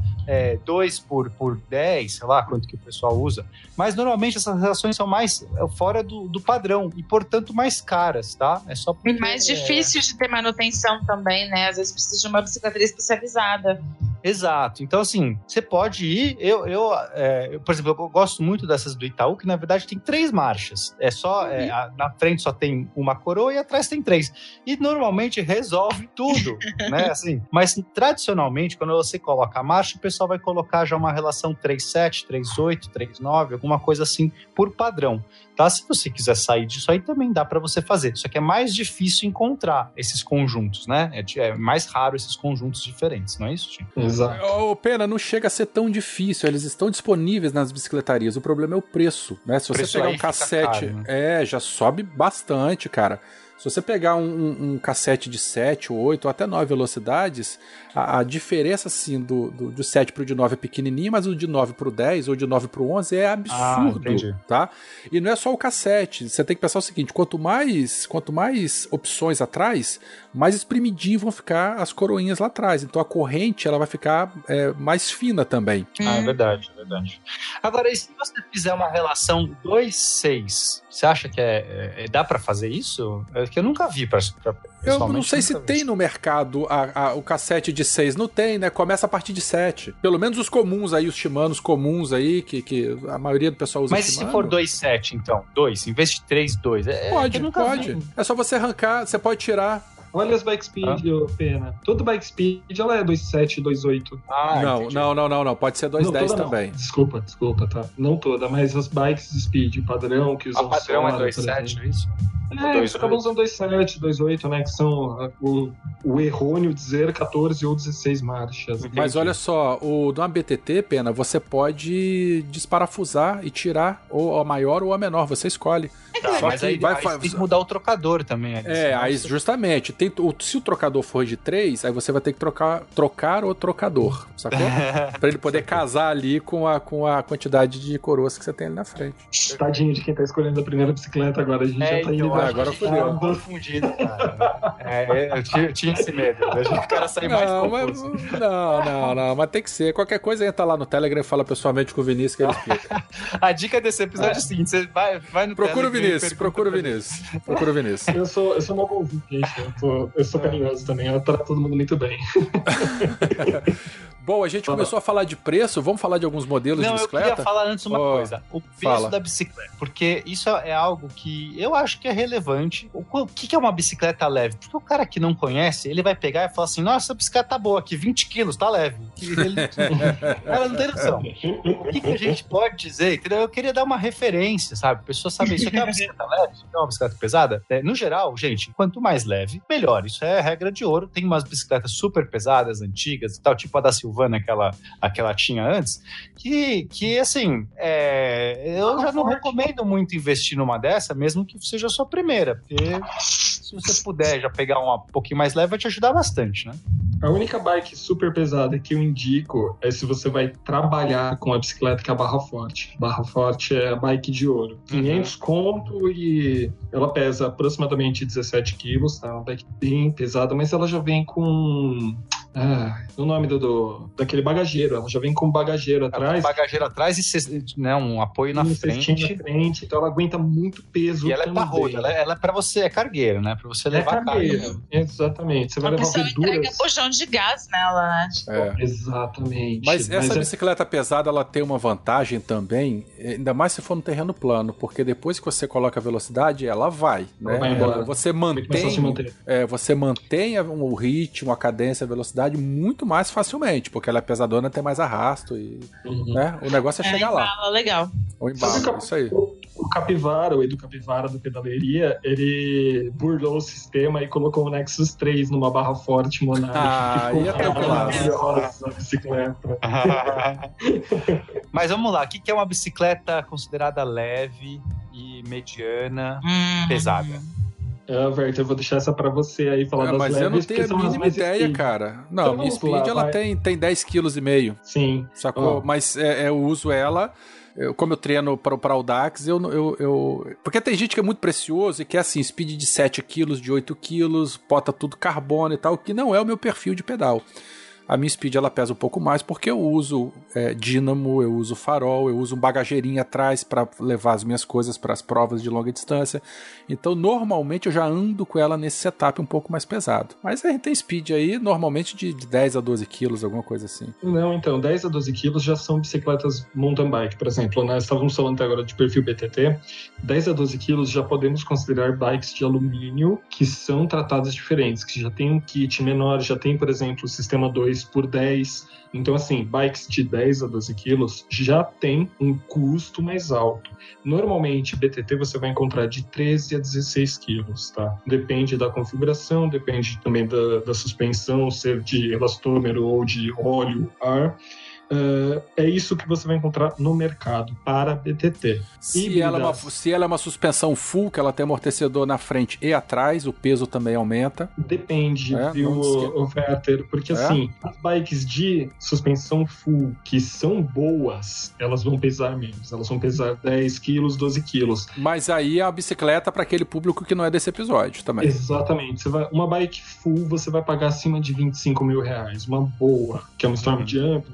2 por, por 10, sei lá quanto que o pessoal usa. Mas normalmente essas relações são mais é, fora do, do padrão e, portanto, mais caras, tá? É só porque,
E mais difícil de ter manutenção também, né? Às vezes precisa de uma bicicleta especializada.
Exato. Então, assim, você pode ir. Eu, eu, é, eu, por exemplo, eu gosto muito dessas do Itaú, que na verdade tem três marchas. É só. é, a- na frente só tem uma coroa e atrás tem três. E normalmente resolve tudo, né? Assim, mas tradicionalmente, quando você coloca a marcha, o pessoal vai colocar já uma relação 3,7, 3,8, 3,9, alguma coisa assim, por padrão. Tá? Se você quiser sair disso aí, também dá para você fazer. Só que é mais difícil encontrar esses conjuntos, né? É, é mais raro esses conjuntos diferentes, não é isso, Tim?
exato.
Ô, pena, não chega a ser tão difícil. Eles estão disponíveis nas bicicletarias. O problema é o preço, né? Se você
preço
pegar um cassete,
caro, né?
é, já sobe bastante, cara. Se você pegar um, um, um cassete de 7, 8 ou até 9 velocidades, a, a diferença assim do, do, do 7 pro de 9 é pequenininha, mas o de 9 pro 10 ou de 9 pro 11 é absurdo,
entendi.
tá? E não é só o cassete, você tem que pensar o seguinte, quanto mais, quanto mais opções atrás, mais espremidinho vão ficar as coroinhas lá atrás. Então a corrente ela vai ficar é, mais fina também.
Ah, é verdade, é verdade. Agora, e se você fizer uma relação 2-6, você acha que é, é- dá pra fazer isso? É que eu nunca vi, pra, pra,
Eu não sei se
vi.
tem no mercado a- a- o cassete de 6. Não tem, né? Começa a partir de 7. Pelo menos os comuns aí, os Shimanos comuns aí, que, que a maioria do pessoal usa
Mas e se
Shimano.
for 2-7, então? 2, em vez de 3, 2. É, é
Pode, pode.
vi.
É só você arrancar, você pode tirar.
Olha as bike speed, ô, Pena. Toda bike speed ela é 2.7, 2.8.
Ah,
não,
entendi.
não, não, não, não. Pode ser 210
toda não.
também.
Desculpa, desculpa, tá? Não toda, mas as bikes speed padrão que
A
usam
padrão é
Sora, por
2,7,
exemplo.
é isso?
É,
2,8.
eles acabam usando 2.7, 2.8, né? Que são ah, o, o errôneo dizer 14 ou 16 marchas.
Mas olha só, o do BTT, Pena, você pode desparafusar e tirar ou a maior ou a menor, você escolhe.
Tá,
Só
mas
que
aí,
vai
aí tem que mudar o trocador também. ali,
É, aí justamente, tem, o- se o trocador for de 3, aí você vai ter que trocar, trocar o trocador, sacou? pra ele poder casar ali com a, com a quantidade de coroas que você tem ali na frente.
Tadinho de quem tá escolhendo a primeira bicicleta agora. A gente
É,
já tá
então,
indo.
ah, agora fudeu.
Tava confundido, cara. É, eu tinha, eu tinha esse medo. A gente, o cara sai mais
mas,
confuso.
não, não, não, mas tem que ser. Qualquer coisa entra lá no Telegram e fala pessoalmente com o Vinícius que ele explica.
A dica desse episódio é o seguinte: você vai, vai no
Procura o
Telegram e
Vinícius, procura o. Vinícius. Procura o Vinícius.
Eu sou, eu sou mal convite, gente. Eu, tô, eu sou carinhoso também. Eu trato todo mundo muito bem.
Bom, a gente começou a falar de preço, vamos falar de alguns modelos
Não,
de
eu
bicicleta?
queria falar antes uma
Oh,
coisa. O peso
fala.
da bicicleta. Porque isso é algo que eu acho que é relevante. O, que é uma bicicleta leve? Porque o cara que não conhece, ele vai pegar e falar assim: nossa, a bicicleta tá boa aqui, 20 quilos, tá leve. Ele- Ela não tem noção. O que, que a gente pode dizer? Entendeu? Eu queria dar uma referência, sabe? A pessoa saber isso aqui é uma bicicleta leve, isso aqui é uma bicicleta pesada. É, no geral, gente, quanto mais leve, melhor. Isso é regra de ouro. Tem umas bicicletas super pesadas, antigas e tal, tipo a da Silvana, aquela, aquela tinha antes, que, que assim, é, eu já não recomendo muito investir numa dessa, mesmo que seja a sua primeira, porque se você puder já pegar uma um pouquinho mais leve, vai te ajudar bastante, né?
A única bike super pesada que eu indico é se você vai trabalhar com a bicicleta que é a Barra Forte. Barra Forte é a bike de ouro. 500 conto e ela pesa aproximadamente 17 quilos, tá? Uma bike bem pesada, mas ela já vem com... Ah, o nome do, do- daquele bagageiro. Ela já vem com bagageiro atrás.
Bagageiro atrás e cest- né, um apoio na
um
frente.
na frente, então ela aguenta muito peso
E ela é
também.
parruda, ela, é- ela é pra você, é cargueira, né? Pra você
é
levar
cargueira.
carga.
Exatamente. Você vai
A
levar
pessoa entrega
verduras.
bujão de gás nela, né? Tipo,
É.
Exatamente.
Mas essa
é-
bicicleta pesada, ela tem uma vantagem também, ainda mais se for no terreno plano, porque depois que você coloca a velocidade, ela vai, né?
Ela vai embora.
Ela- Você mantém, é, você mantém o ritmo, a cadência, a velocidade muito mais facilmente, porque ela é pesadona, tem mais arrasto e,
Uhum.
né? O negócio é,
é,
chegar lá,
embala legal.
o
Sabe o
embalo,
cap-
isso aí.
O, Capivara, o Edu Capivara do Pedaleria, ele burlou o sistema e colocou o Nexus 3 numa barra forte Monarch.
Ah, tranquilaço.
maravilhosa a bicicleta.
Mas vamos lá, o que que é uma bicicleta considerada leve e mediana,
Hum.
pesada?
É, Werther, eu vou deixar essa pra você aí falar
É,
das
mas eu não
leves,
tenho a mínima ideia,
speed.
cara. Não,
Então
Speed
lá,
ela
vai.
tem, tem 10 kg e meio.
Sim.
Sacou?
Ó.
Mas é, eu uso ela. eu- como eu treino para o Audax, eu, eu, eu. Porque tem gente que é muito precioso e quer assim, speed de 7 kg, de 8 kg, bota tudo carbono e tal, que não é o meu perfil de pedal. A minha speed ela pesa um pouco mais porque eu uso é, dínamo, eu uso farol, eu uso um bagageirinho atrás para levar as minhas coisas para as provas de longa distância. Então, normalmente eu já ando com ela nesse setup um pouco mais pesado. Mas a gente tem speed aí, normalmente de, de 10 a 12 quilos, alguma coisa assim.
Não, então, 10 a 12 quilos já são bicicletas mountain bike, por exemplo. Nós estávamos falando até agora de perfil BTT. 10 a 12 quilos já podemos considerar bikes de alumínio que são tratadas diferentes, que já tem um kit menor, já tem, por exemplo, o sistema 2 por 10. Então, assim, bikes de 10 a 12 quilos já tem um custo mais alto. Normalmente, BTT você vai encontrar de 13 a 16 quilos, tá? Depende da configuração, depende também da, da suspensão, ser de elastômero ou de óleo, ar. Uh, é isso que você vai encontrar no mercado para BTT.
Se ela, é uma, se ela é uma suspensão full, que ela tem amortecedor na frente e atrás, o peso também aumenta.
Depende, é, viu, Werther? Porque é? assim, as bikes de suspensão full que são boas, elas vão pesar menos. Elas vão pesar 10 quilos, 12 quilos.
Mas aí é a bicicleta para aquele público que não é desse episódio também.
Exatamente. Vai, uma bike full você vai pagar acima de 25 mil reais. Uma boa, que é uma Storm uhum. Jump,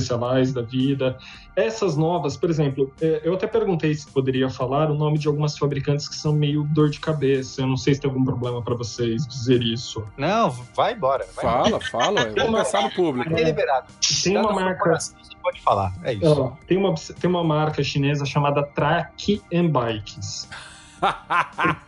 Specialized da vida. Essas novas, por exemplo, é, eu até perguntei se poderia falar o nome de algumas fabricantes que são meio dor de cabeça. Eu não sei se tem algum problema para vocês dizer isso.
Não, vai embora. Vai
fala,
embora.
fala. Eu vou pensar no público.
É liberado.
Tem uma marca. Você
pode falar. É isso.
tem, uma, tem uma marca chinesa chamada Track and Bikes.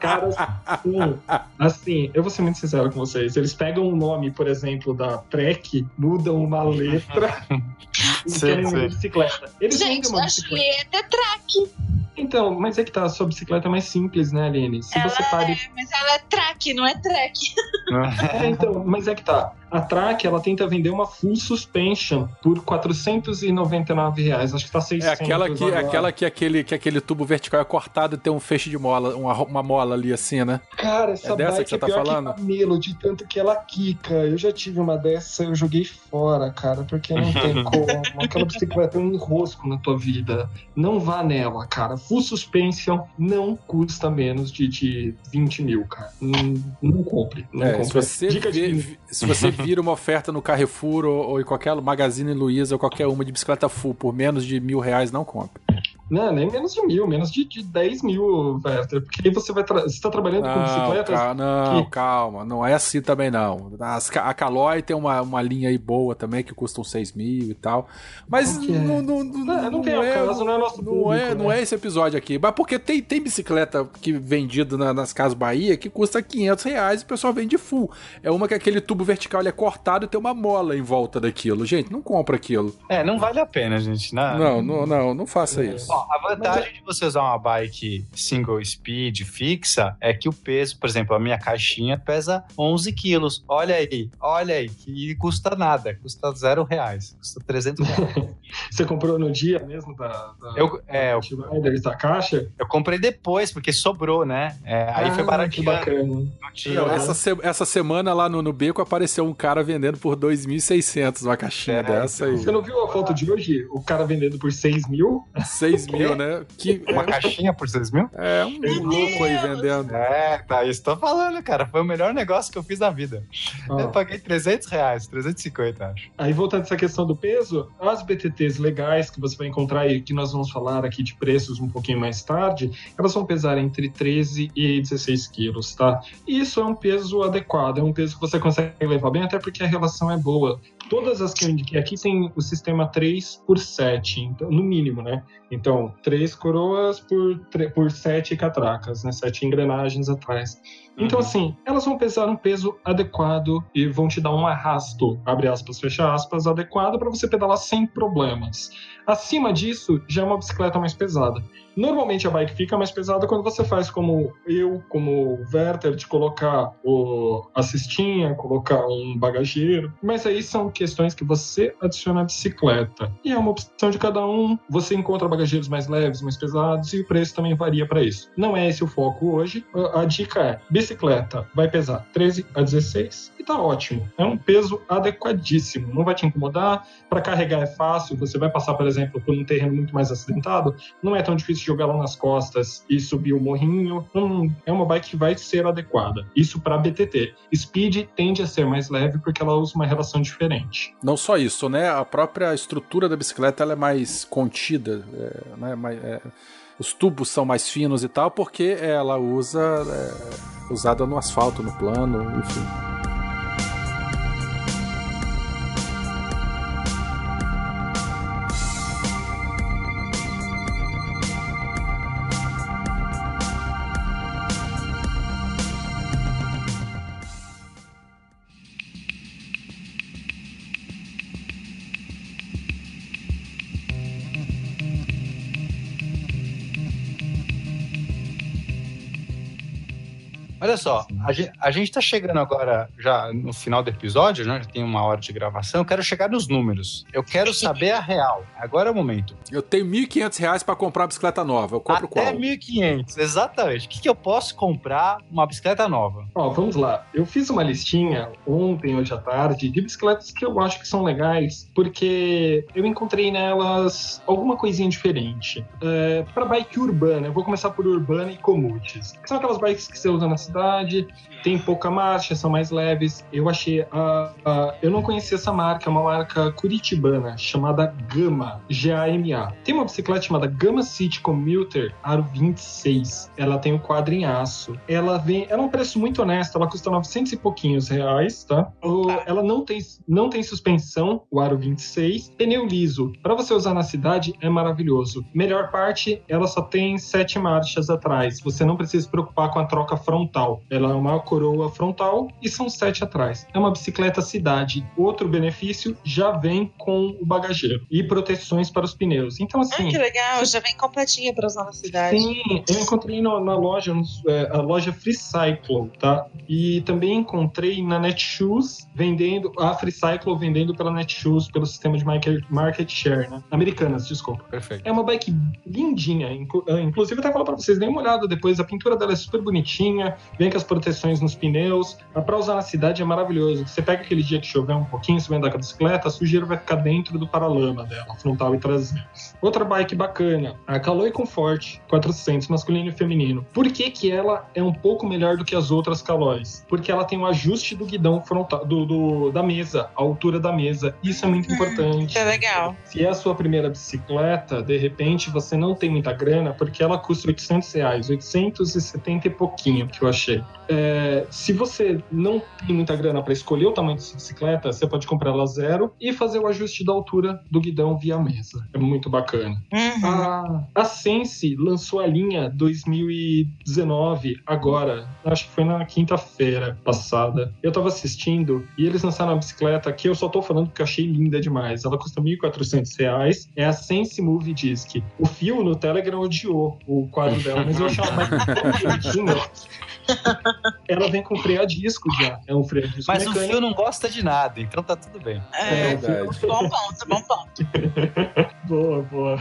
Caras, assim, assim, eu vou ser muito sincero com vocês. Eles pegam o nome, por exemplo, da Trek, mudam uma letra e sim, sim. uma bicicleta. Eles
Gente,
uma
a Julieta é track.
Então, mas é que tá, a sua bicicleta é mais simples, né, Aline?
Se ela você pare... é, mas ela é track, não é track.
É, então, mas é que tá. A Track, ela tenta vender uma full suspension por 499 reais. Acho que tá 600
É aquela que, agora. aquela que aquele, que aquele tubo vertical é cortado e tem um feixe de mola, uma, uma mola ali assim, né?
Cara, essa é dessa que você é tá falando? camelo, de tanto que ela quica. Eu já tive uma dessa, eu joguei fora, cara, porque não tem como. Aquela bicicleta é um enrosco na tua vida. Não vá nela, cara. Full suspension não custa menos de, de 20 mil, cara. Não, não compre. Não
é,
compre.
Se você, Dica vê, de... se você vira uma oferta no Carrefour ou, ou em qualquer Magazine Luiza ou qualquer uma de bicicleta full por menos de mil reais, não compre.
Não, nem menos de mil, menos de, de 10 mil, Werther. Porque aí você vai você está trabalhando não, com bicicletas.
Calma, não, que... calma, não é assim também não. As, a Caloi tem uma, uma linha aí boa também que custam 6 mil e tal. Mas é? não, não, não,
não, não, tem é, caso, não é nosso
não público, é, né? Não é esse episódio aqui. Mas porque tem, tem bicicleta que vendido na, nas Casas Bahia que custa 500 reais e o pessoal vende full. É uma que aquele tubo vertical é cortado e tem uma mola em volta daquilo. Gente, não compra aquilo.
É, não vale a pena, gente.
Não, não, não, não, não faça é. isso.
Ó, a vantagem de você usar uma bike single speed fixa é que o peso, por exemplo, a minha caixinha pesa 11 quilos. Olha aí, olha aí, que custa nada, custa zero reais, custa 300 reais.
você comprou no dia mesmo da, da,
eu, é,
da, eu, da caixa?
Eu comprei depois, porque sobrou, né? É, aí ah, foi baratinho.
Que bacana.
Dia, essa, se, essa semana lá no, no Beco apareceu um cara vendendo por 2.600 uma caixinha é, dessa aí.
Você não viu a foto de hoje? O cara vendendo por 6 mil?
6 mil, né?
Que, Uma é, caixinha por 6 mil?
É, um Meu louco aí vendendo.
É, tá, isso tô falando, cara. Foi o melhor negócio que eu fiz na vida. Oh. Eu paguei 300 reais, 350, acho.
Aí, voltando a essa questão do peso, as BTTs legais que você vai encontrar e que nós vamos falar aqui de preços um pouquinho mais tarde, elas vão pesar entre 13 e 16 quilos, tá? E isso é um peso adequado, é um peso que você consegue levar bem, até porque a relação é boa. Todas as que eu indiquei aqui tem o sistema 3 por 7, então, no mínimo, né? Então, 3 coroas por, por 7 catracas, né? 7 engrenagens atrás. Então, uhum. assim, elas vão pesar um peso adequado e vão te dar um arrasto, abre aspas, fecha aspas, adequado para você pedalar sem problemas. Acima disso, já é uma bicicleta mais pesada. Normalmente a bike fica mais pesada quando você faz como eu, como o Werther, de colocar o, a cestinha, colocar um bagageiro. Mas aí são questões que você adiciona à bicicleta. E é uma opção de cada um. Você encontra bagageiros mais leves, mais pesados, e o preço também varia para isso. Não é esse o foco hoje. A, dica é: bicicleta vai pesar 13 a 16 e tá ótimo. É um peso adequadíssimo. Não vai te incomodar. Para carregar é fácil. Você vai passar, por exemplo, por um terreno muito mais acidentado. Não é tão difícil jogar lá nas costas e subir o morrinho. Hum, é uma bike que vai ser adequada. Isso para BTT. Speed tende a ser mais leve porque ela usa uma relação diferente.
Não só isso, né? A própria estrutura da bicicleta ela é mais contida, é, né? Mais, é, os tubos são mais finos e tal, porque ela usa é, usada no asfalto, no plano, enfim.
Olha só, a gente, a gente tá chegando agora já no final do episódio, né? Já tem uma hora de gravação. Eu quero chegar nos números. Eu quero saber a real. Agora é o momento.
Eu tenho R$ 1.500 para comprar uma bicicleta nova. Eu compro
Até
qual?
1.500, exatamente. O que, que eu posso comprar uma bicicleta nova?
Ó, vamos lá. Eu fiz uma listinha ontem, hoje à tarde, de bicicletas que eu acho que são legais, porque eu encontrei nelas alguma coisinha diferente. É, para bike urbana, eu vou começar por urbana e commutes. São aquelas bikes que você usa na cidade, tem pouca marcha, são mais leves. Eu achei a, a- eu não conhecia essa marca, é uma marca curitibana chamada Gama, G-A-M-A. Tem uma bicicleta chamada Gama City Commuter Aro 26. Ela tem o quadro em aço. Ela vem, ela é um preço muito honesto, ela custa 900 e pouquinhos reais, tá? O- ela não tem não tem suspensão, o Aro 26. Pneu liso, para você usar na cidade é maravilhoso. Melhor parte, ela só tem sete marchas atrás. Você não precisa se preocupar com a troca frontal. Ela é uma coroa frontal e são sete atrás. É uma bicicleta cidade. Outro benefício já vem com o bagageiro e proteções para os pneus. Então assim,
Ah, que legal, já vem completinha pra usar na cidade.
Sim, eu encontrei no- na loja, é, a loja Free Cycle, tá? E também encontrei na Netshoes vendendo, a Free Cycle vendendo pela Netshoes, pelo sistema de market, market share, né? Americanas, desculpa.
Perfeito.
É uma bike lindinha, ah, inclusive eu até falo pra vocês, deem uma olhada depois, a pintura dela é super bonitinha, vem com as proteções nos pneus, mas pra usar na cidade é maravilhoso. Você pega aquele dia que chover um pouquinho, você vai andar com a bicicleta, a sujeira vai ficar dentro do paralama dela, frontal e traseiro. Outra bike bacana, a Caloi Comfort 400, masculino e feminino. Por que que ela é um pouco melhor do que as outras Calois? Porque ela tem o ajuste do guidão frontal, do, do- da mesa, a altura da mesa. Isso é muito importante.
Que legal.
Se é a sua primeira bicicleta, de repente você não tem muita grana, porque ela custa 800 reais, 870 e pouquinho que eu achei. É, se você não tem muita grana para escolher o tamanho da sua bicicleta, você pode comprar ela zero e fazer o ajuste da altura do guidão via mesa. É muito bacana.
Uhum.
A, a Sense lançou a linha 2019, agora, acho que foi na quinta-feira passada. Eu tava assistindo e eles lançaram uma bicicleta que eu só tô falando porque eu achei linda demais. Ela custa 1.400 reais. É a Sense Move Disc. O Fio no Telegram odiou o quadro dela, mas eu achei bike tão bonitinha. Ela vem com freio a disco já. É um freio a disco
Mas o
mecânico.
fio não gosta de nada, então tá tudo bem.
É,
É,
verdade.
bom ponto, bom ponto.
Boa, boa.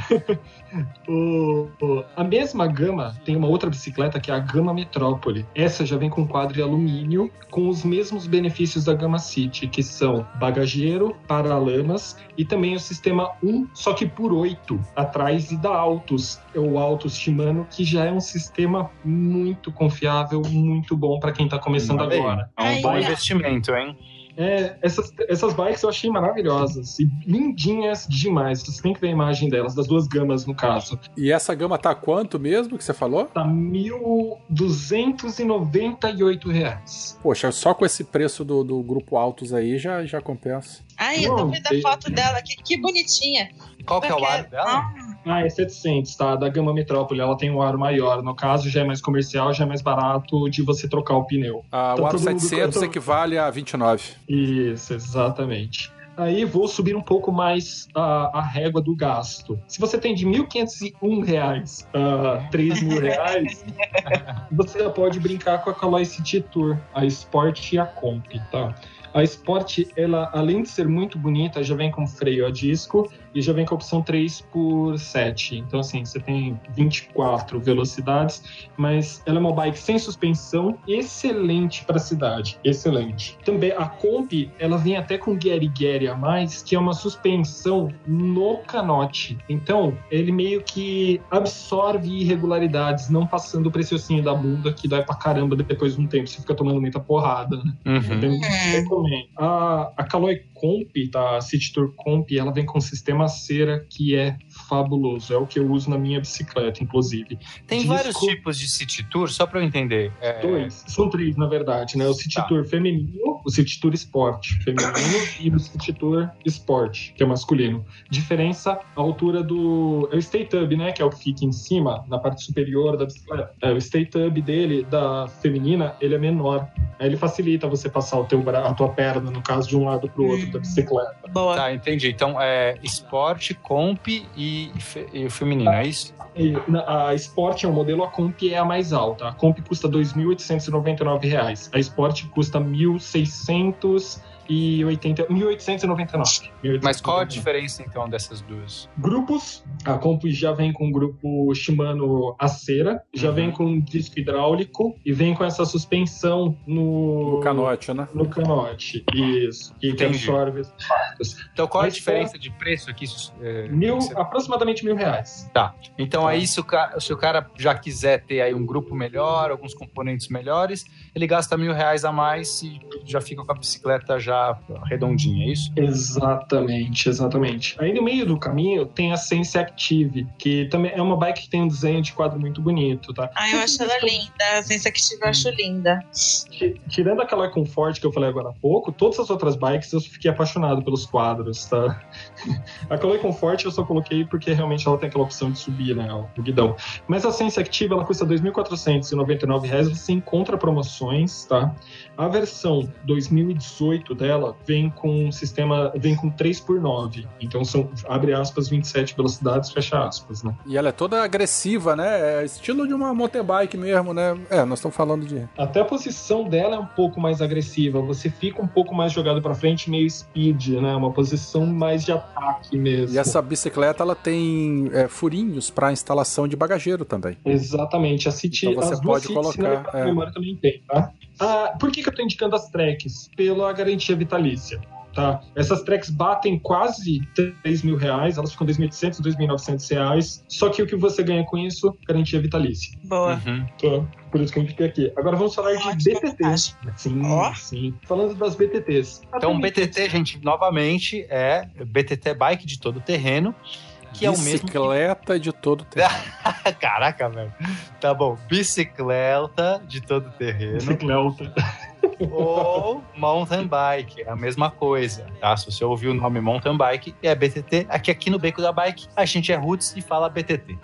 O- o- a mesma gama tem uma outra bicicleta que é a Gama Metrópole. Essa já vem com quadro de alumínio, com os mesmos benefícios da Gama City, que são bagageiro, paralamas e também o sistema 1, só que por 8, atrás e da Altus. É o Altus Shimano, que já é um sistema muito confiável, muito bom para quem tá começando
aí.
agora.
É um bom investimento, hein?
É, essas, essas bikes eu achei maravilhosas e lindinhas demais. Você tem que ver a imagem delas, das duas gamas no caso.
E essa gama tá quanto mesmo que você falou?
Tá 1.298 reais.
Poxa, só com esse preço do, do grupo Altos aí já, já compensa.
Ai, eu tô vendo a foto dela, que, que bonitinha.
Qual que é o
Porque-
ar dela?
Ah, é 700, tá? Da gama Metrópole, ela tem um aro maior. No caso, já é mais comercial, já é mais barato de você trocar o pneu.
Ah,
Tá
o Aro
todo mundo-
700
tô-
equivale a 29.
Isso, exatamente. Aí vou subir um pouco mais a, a régua do gasto. Se você tem de 1.501 reais a 3 mil reais, você já pode brincar com a Caloi City Tour, a Sport e a Comp, tá? A Sport, ela, além de ser muito bonita, já vem com freio a disco e já vem com a opção 3 por 7. Então, assim, você tem 24 velocidades, mas ela é uma bike sem suspensão, excelente para cidade, excelente. Também a Comp, ela vem até com Gary Gary a mais, que é uma suspensão no canote. Então, ele meio que absorve irregularidades, não passando o preciosinho da bunda, que dói pra caramba depois de um tempo, você fica tomando muita porrada, né?
Uhum.
Então, recomendo. A, a Caloi Comp, tá? A City Tour Comp, ela vem com um sistema cera que é fabuloso. É o que eu uso na minha bicicleta, inclusive.
Tem
Disco-
vários tipos de City Tour, só pra eu entender. É,
Dois. São três, na verdade, né? O City
Tá.
Tour feminino, o City Tour Sport feminino e o City Tour Sport, que é masculino. Diferença, a altura do... É o Stay Tub, né? Que é o que fica em cima, na parte superior da bicicleta. É, o Stay Tub dele, da feminina, ele é menor. Aí ele facilita você passar o teu bra... a tua perna, no caso, de um lado pro outro da bicicleta.
Boa.
Tá, entendi. Então é esporte, comp e, e o feminino, é isso?
A Sport é o modelo, a Comp é a mais alta. A Comp custa 2.899 reais. A Sport custa R$ 1.680 1.899.
Mas qual a diferença então dessas duas?
Grupos, a Comp já vem com o grupo Shimano Acera, já
Uhum.
vem com disco hidráulico e vem com essa suspensão no,
O canote, né?
No canote, isso. Que,
Entendi.
absorve os impactos.
Então qual a
Mas
diferença de preço aqui? É,
Mil,
você-
aproximadamente mil reais.
Então aí se o, ca- se o cara já quiser ter aí um grupo melhor, alguns componentes melhores, ele gasta mil reais a mais e já fica com a bicicleta já redondinha, é isso?
Exatamente, exatamente. Aí no meio do caminho tem a Sense Active, que também é uma bike que tem um desenho de quadro muito bonito, tá?
Ai, eu acho ela linda. A Sense Active eu acho linda.
Ti- Tirando aquela Comfort que eu falei agora há pouco, todas as outras bikes eu fiquei apaixonado pelos quadros, tá? A Caloi Comfort eu só coloquei porque realmente ela tem aquela opção de subir, né, o guidão. Mas a Sense Active ela custa 2.499 reais, você encontra promoções, tá? A versão 2018 dela vem com um sistema, vem com 3x9, então são, abre aspas, 27 velocidades, fecha aspas, né?
E ela é toda agressiva, né? É estilo de uma mountain bike mesmo, né? É, nós estamos falando de.
Até a posição dela é um pouco mais agressiva. Você fica um pouco mais jogado pra frente, meio speed, né? Uma posição mais de ataque mesmo.
E essa bicicleta ela tem é, furinhos para instalação de bagageiro também.
Exatamente. A City,
Então você
as duas
pode
City,
colocar, é.
também tem, tá? Ah, por que, que eu tô indicando as tracks? Pela garantia vitalícia. Tá? Essas tracks batem quase 3 mil reais, elas ficam 2.800, 2.900 reais. Só que o que você ganha com isso? Garantia vitalícia.
Boa.
Uhum.
Tá? Por isso que eu indiquei aqui. Agora vamos falar de BTTs.
vantagem.
Sim,
Ó.
sim. Falando das BTTs.
Então BTT, gente, novamente é BTT Bike de todo terreno, que é o mesmo
Bicicleta de todo tempo.
Caraca, velho. Tá bom. Bicicleta de todo terreno
Bicicleta.
ou mountain bike. É a mesma coisa, tá? Se você ouvir o nome mountain bike, é BTT. Aqui, aqui no Beco da Bike, a gente é roots e fala BTT.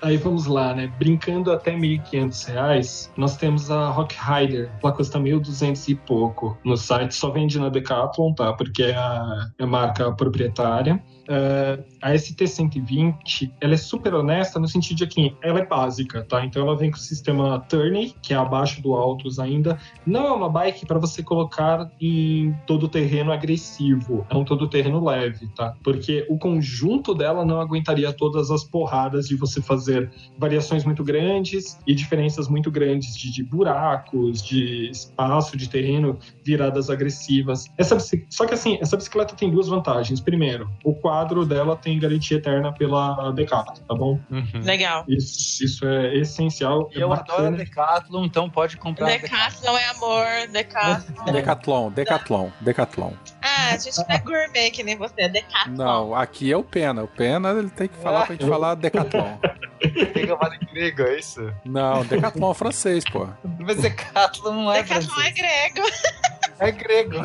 Aí vamos lá, né? Brincando até 1.500 reais, nós temos a Rock Rider. Ela custa 1.200 e pouco no site. Só vende na Decathlon, tá? Porque é a, é a marca proprietária. É, a ST120, ela é super honesta no sentido de que ela é básica, tá? Então ela vem com o sistema Turney, que é abaixo do Altus ainda. Não é uma bike para você colocar em todo terreno agressivo. É um todo terreno leve, tá? Porque o conjunto dela não aguentaria todas as porradas de você fazer variações muito grandes e diferenças muito grandes de, de buracos, de espaço, de terreno, viradas agressivas. Essa Só que assim, essa bicicleta tem duas vantagens. Primeiro, o quadro dela tem garantia eterna pela Decathlon, tá bom?
Uhum.
Legal.
Isso, isso é essencial.
E
é
eu adoro a
bacana.
Decathlon, então pode comprar. a
Decathlon é amor, Decathlon.
Decathlon, Decathlon, Decathlon.
Ah, a gente não é gourmet que nem você, é Decathlon.
Não, aqui é o Pena. O Pena ele tem que falar pra gente falar Decathlon.
Tem que falar em grego, é isso?
Não, Decathlon é francês, pô.
Mas Decathlon não é
Decathlon é
francês.
grego.
É grego.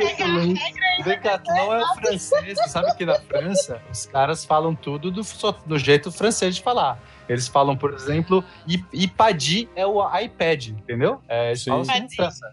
Excelentes.
Decathlon é francês. Você sabe que na França, os caras falam tudo do, do jeito francês de falar. Eles falam, por exemplo, Ipadi é o iPad, entendeu? É, eles
Sim.
falam assim.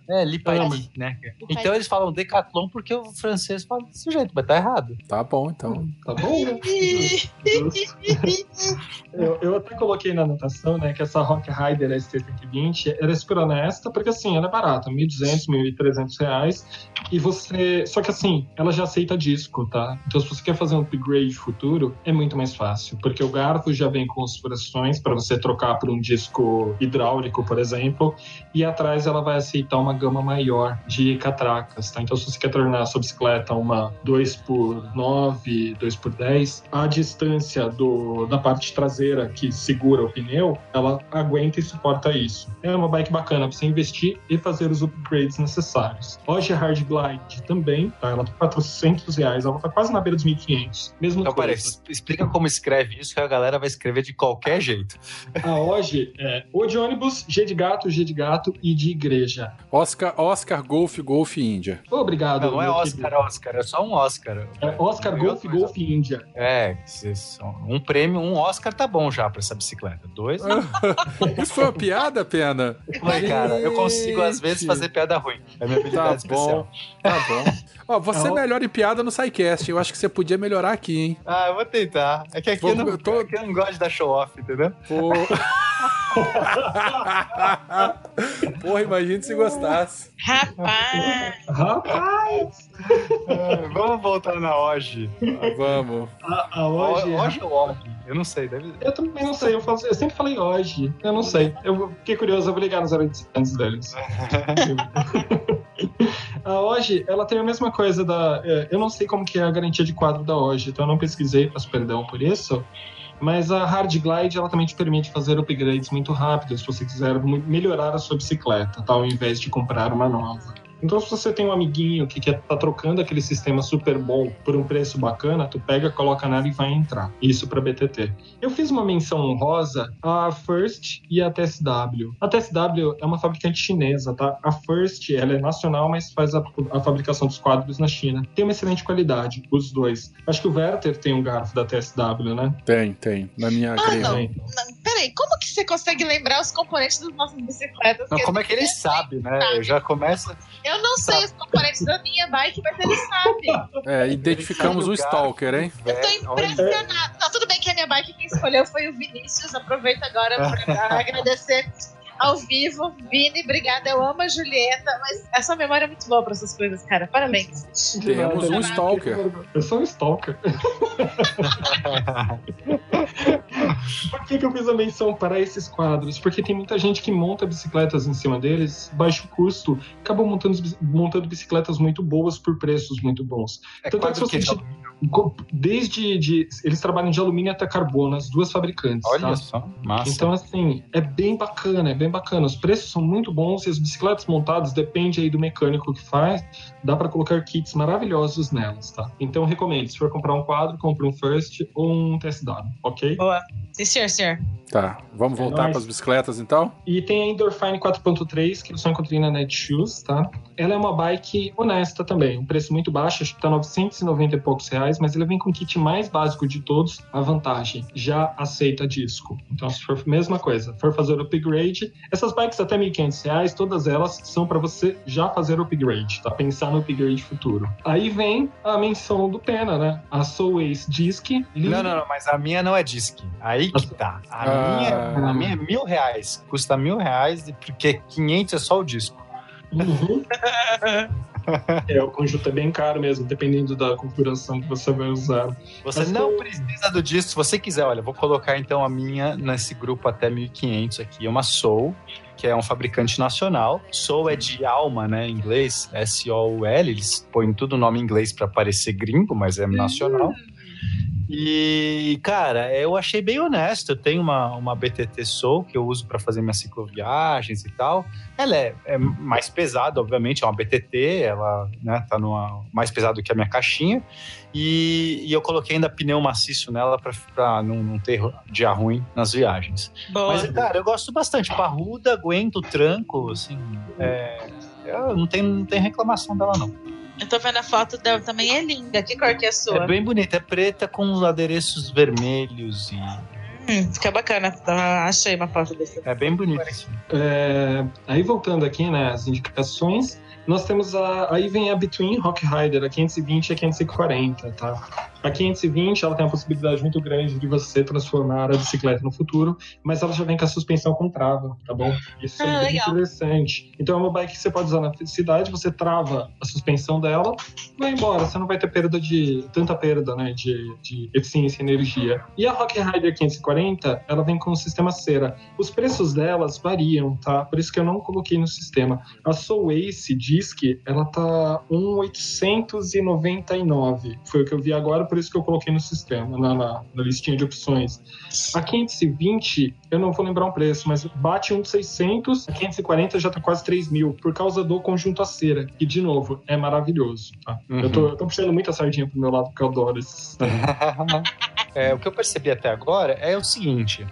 É, Lipadi, né? Então eles falam Decathlon porque o francês fala desse jeito, mas tá errado.
Tá bom, então.
Tá bom, né? Eu, eu até coloquei na anotação, né, que essa Rock Rider ST120 ela é super honesta, porque assim, ela é barata, 1.200, 1.300 reais, e você... Só que assim, ela já aceita disco, tá? Então se você quer fazer um upgrade futuro, é muito mais fácil, porque o garfo já vem com as pressões para você trocar por um disco hidráulico, por exemplo, e atrás ela vai aceitar uma gama maior de catracas, tá? Então se você quer tornar a sua bicicleta uma 2x9, 2x10, a distância do, da parte traseira que segura o pneu, ela aguenta e suporta isso. É uma bike bacana pra você investir e fazer os upgrades necessários. Hoje a Hard Glide também, tá? Ela tá 400 reais, ela tá quase na beira dos 1.500. Mesmo
Então, peraí, explica como escreve isso, que a galera vai escrever de qualquer jeito.
A hoje é O de ônibus, G de gato, G de gato e de igreja.
Oscar, Oscar Golf, Golf Índia.
Obrigado.
Não, não é Oscar,
querido.
Oscar, é só um Oscar.
É Oscar
Ganhou
Golf,
coisa.
Golf Índia.
É, um prêmio, um Oscar tá bom já. pra essa bicicleta. Dois?
Isso foi uma piada, Pena?
Foi, cara. Eu consigo, às vezes, fazer piada ruim. É minha
Tá
habilidade especial.
bom, tá bom. Ó, você é melhor em piada no SciCast. Eu acho que você podia melhorar aqui, hein?
Ah, eu vou tentar. É que aqui,
Vou-
eu, não,
eu tô-
aqui eu não gosto de dar show off, entendeu?
Pô. Porra, imagina se gostasse.
Rapaz!
Rapaz!
É, vamos voltar na hoje.
Vamos.
A, a hoje.
Hoje ou Og? Eu não sei, deve...
Eu também não sei, eu, falo- eu sempre falei hoje. Eu não sei. Eu fiquei curioso, eu vou ligar nos antes deles. a hoje, ela tem a mesma coisa da. é, Eu não sei como que é a garantia de quadro da hoje, então eu não pesquisei, peço perdão por isso. Mas a Hard Glide, ela também te permite fazer upgrades muito rápidos, se você quiser melhorar a sua bicicleta, tá? ao invés de comprar uma nova. Então, se você tem um amiguinho que quer tá trocando aquele sistema super bom por um preço bacana, tu pega, coloca nela e vai entrar. Isso para BTT. Eu fiz uma menção honrosa à First e à TSW. A TSW é uma fabricante chinesa, tá? A First, ela é nacional, mas faz a, a fabricação dos quadros na China. Tem uma excelente qualidade, os dois. Acho que o Werther tem um garfo da TSW, né?
Tem, tem. Na minha
Ah.
Tem.
Não, peraí, como que você consegue lembrar os componentes das nossas bicicletas?
Não, como é que ele sabe, né? Eu já começa...
Eu não sei os componentes da minha bike, mas ele sabe.
É, identificamos um Stalker, hein?
Eu tô
É.
Não, tudo bem que a minha bike quem escolheu foi o Vinícius. Aproveito agora para agradecer ao vivo. Vini, obrigada. Eu amo a Julieta, mas essa memória é muito boa para essas coisas, cara. Parabéns.
Temos um Stalker.
Eu sou um Stalker. Por que, que eu fiz a menção para esses quadros? Porque tem muita gente que monta bicicletas em cima deles, baixo custo, acabam montando, montando bicicletas muito boas por preços muito bons.
É
Tanto é que
quadro
você
que...
te- Desde de, eles trabalham de alumínio até carbono, as duas fabricantes.
Olha
tá?
só, massa.
Então, assim, é bem bacana, é bem bacana. Os preços são muito bons e as bicicletas montadas, depende aí do mecânico que faz, dá para colocar kits maravilhosos nelas, tá? Então, recomendo, se for comprar um quadro, compre um First ou um TSW, ok?
Boa. Sim, senhor, senhor.
Tá, vamos
É
voltar
nóis.
para as bicicletas então?
E tem a Endorphine 4.3, que eu só encontrei na Netshoes, tá? Ela é uma bike honesta também, um preço muito baixo, acho que tá 990 e poucos reais, mas ele vem com o kit mais básico de todos, a vantagem, já aceita disco. Então, se for a mesma coisa, for fazer upgrade, essas bikes até 1.500 reais, todas elas são para você já fazer upgrade, tá? Pensar no upgrade futuro. Aí vem a menção do Pena, né? A Soul Ace Disc.
Não, não, não, mas a minha não é disc. Aí que tá. A,
Ah.
minha, a minha é mil reais. Custa mil reais, porque 500 é só o disco.
Uhum. É, o conjunto é bem caro mesmo, dependendo da configuração que você vai usar.
Você
Mas
não
eu-
precisa do disco. Se você quiser, olha, vou colocar então a minha nesse grupo até 1500 aqui. Uma Soul, que é um fabricante nacional. Soul é de alma, né, em inglês. S-O-U-L. Eles põem tudo nome em inglês para parecer gringo, mas é nacional. E, cara, eu achei bem honesto. Eu tenho uma, uma BTT Soul que eu uso para fazer minhas cicloviagens e tal. Ela é, é mais pesada, obviamente, é uma BTT, ela né, tá numa, mais pesada do que a minha caixinha. E, e eu coloquei ainda pneu maciço nela pra, pra não, não ter dia ruim nas viagens.
Boa.
Mas, cara, eu gosto bastante. Parruda, aguento tranco, assim. é, não tenho, não tenho reclamação dela, não.
Eu tô vendo a foto dela também, é linda. Que cor que é a sua?
É bem bonita, é preta com os adereços vermelhos e.
Hum, fica bacana. Tá, achei uma foto desse.
É bem bonito.
É, aí voltando aqui, né, as indicações, nós temos a. Aí vem a Between Rock Rider, a 520 e a 540, tá? A 520 ela tem uma possibilidade muito grande de você transformar a bicicleta no futuro, mas ela já vem com a suspensão com trava, tá bom? Isso
Ah,
é bem interessante. Então é uma bike que você pode usar na cidade, você trava a suspensão dela, vai embora, você não vai ter perda de. tanta perda, né? De, de eficiência e energia. E a Rock Rider 540, ela vem com o sistema cera. Os preços delas variam, tá? Por isso que eu não coloquei no sistema. A Soul Ace Disc, ela tá 1,899. Foi o que eu vi agora, por isso que eu coloquei no sistema, na, na, na listinha de opções. A 520, eu não vou lembrar um preço, mas bate 1,600. A 540 já tá quase 3 mil, por causa do conjunto a cera, que, de novo, é maravilhoso, tá?
Uhum.
Eu, tô, eu tô puxando muita sardinha pro meu lado, porque eu adoro esses.
É, o que eu percebi até agora é o seguinte: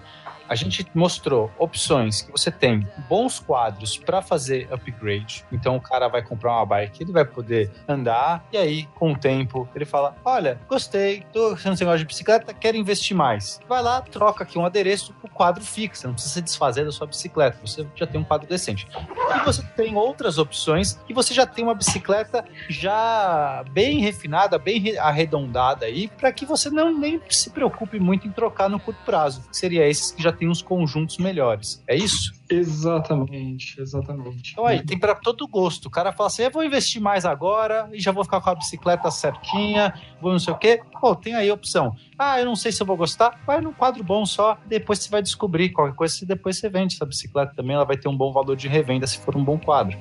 a gente mostrou opções que você tem bons quadros para fazer upgrade. Então o cara vai comprar uma bike, ele vai poder andar e aí com o tempo ele fala: "Olha, gostei, tô achando esse negócio de bicicleta, quero investir mais". Vai lá, troca aqui um adereço pro quadro fixo, não precisa se desfazer da sua bicicleta, você já tem um quadro decente. E você tem outras opções que você já tem uma bicicleta já bem refinada, bem arredondada aí, para que você não nem se preocupe muito em trocar no curto prazo. Seria esses que já tem uns conjuntos melhores. É isso?
Exatamente, exatamente.
Então aí, tem para todo gosto. O cara fala assim: eu vou investir mais agora e já vou ficar com a bicicleta certinha, vou não sei o quê. Pô, tem aí a opção. Ah, eu não sei se eu vou gostar. Vai num quadro bom só, depois você vai descobrir. Qualquer coisa, depois você vende essa bicicleta também. Ela vai ter um bom valor de revenda se for um bom quadro.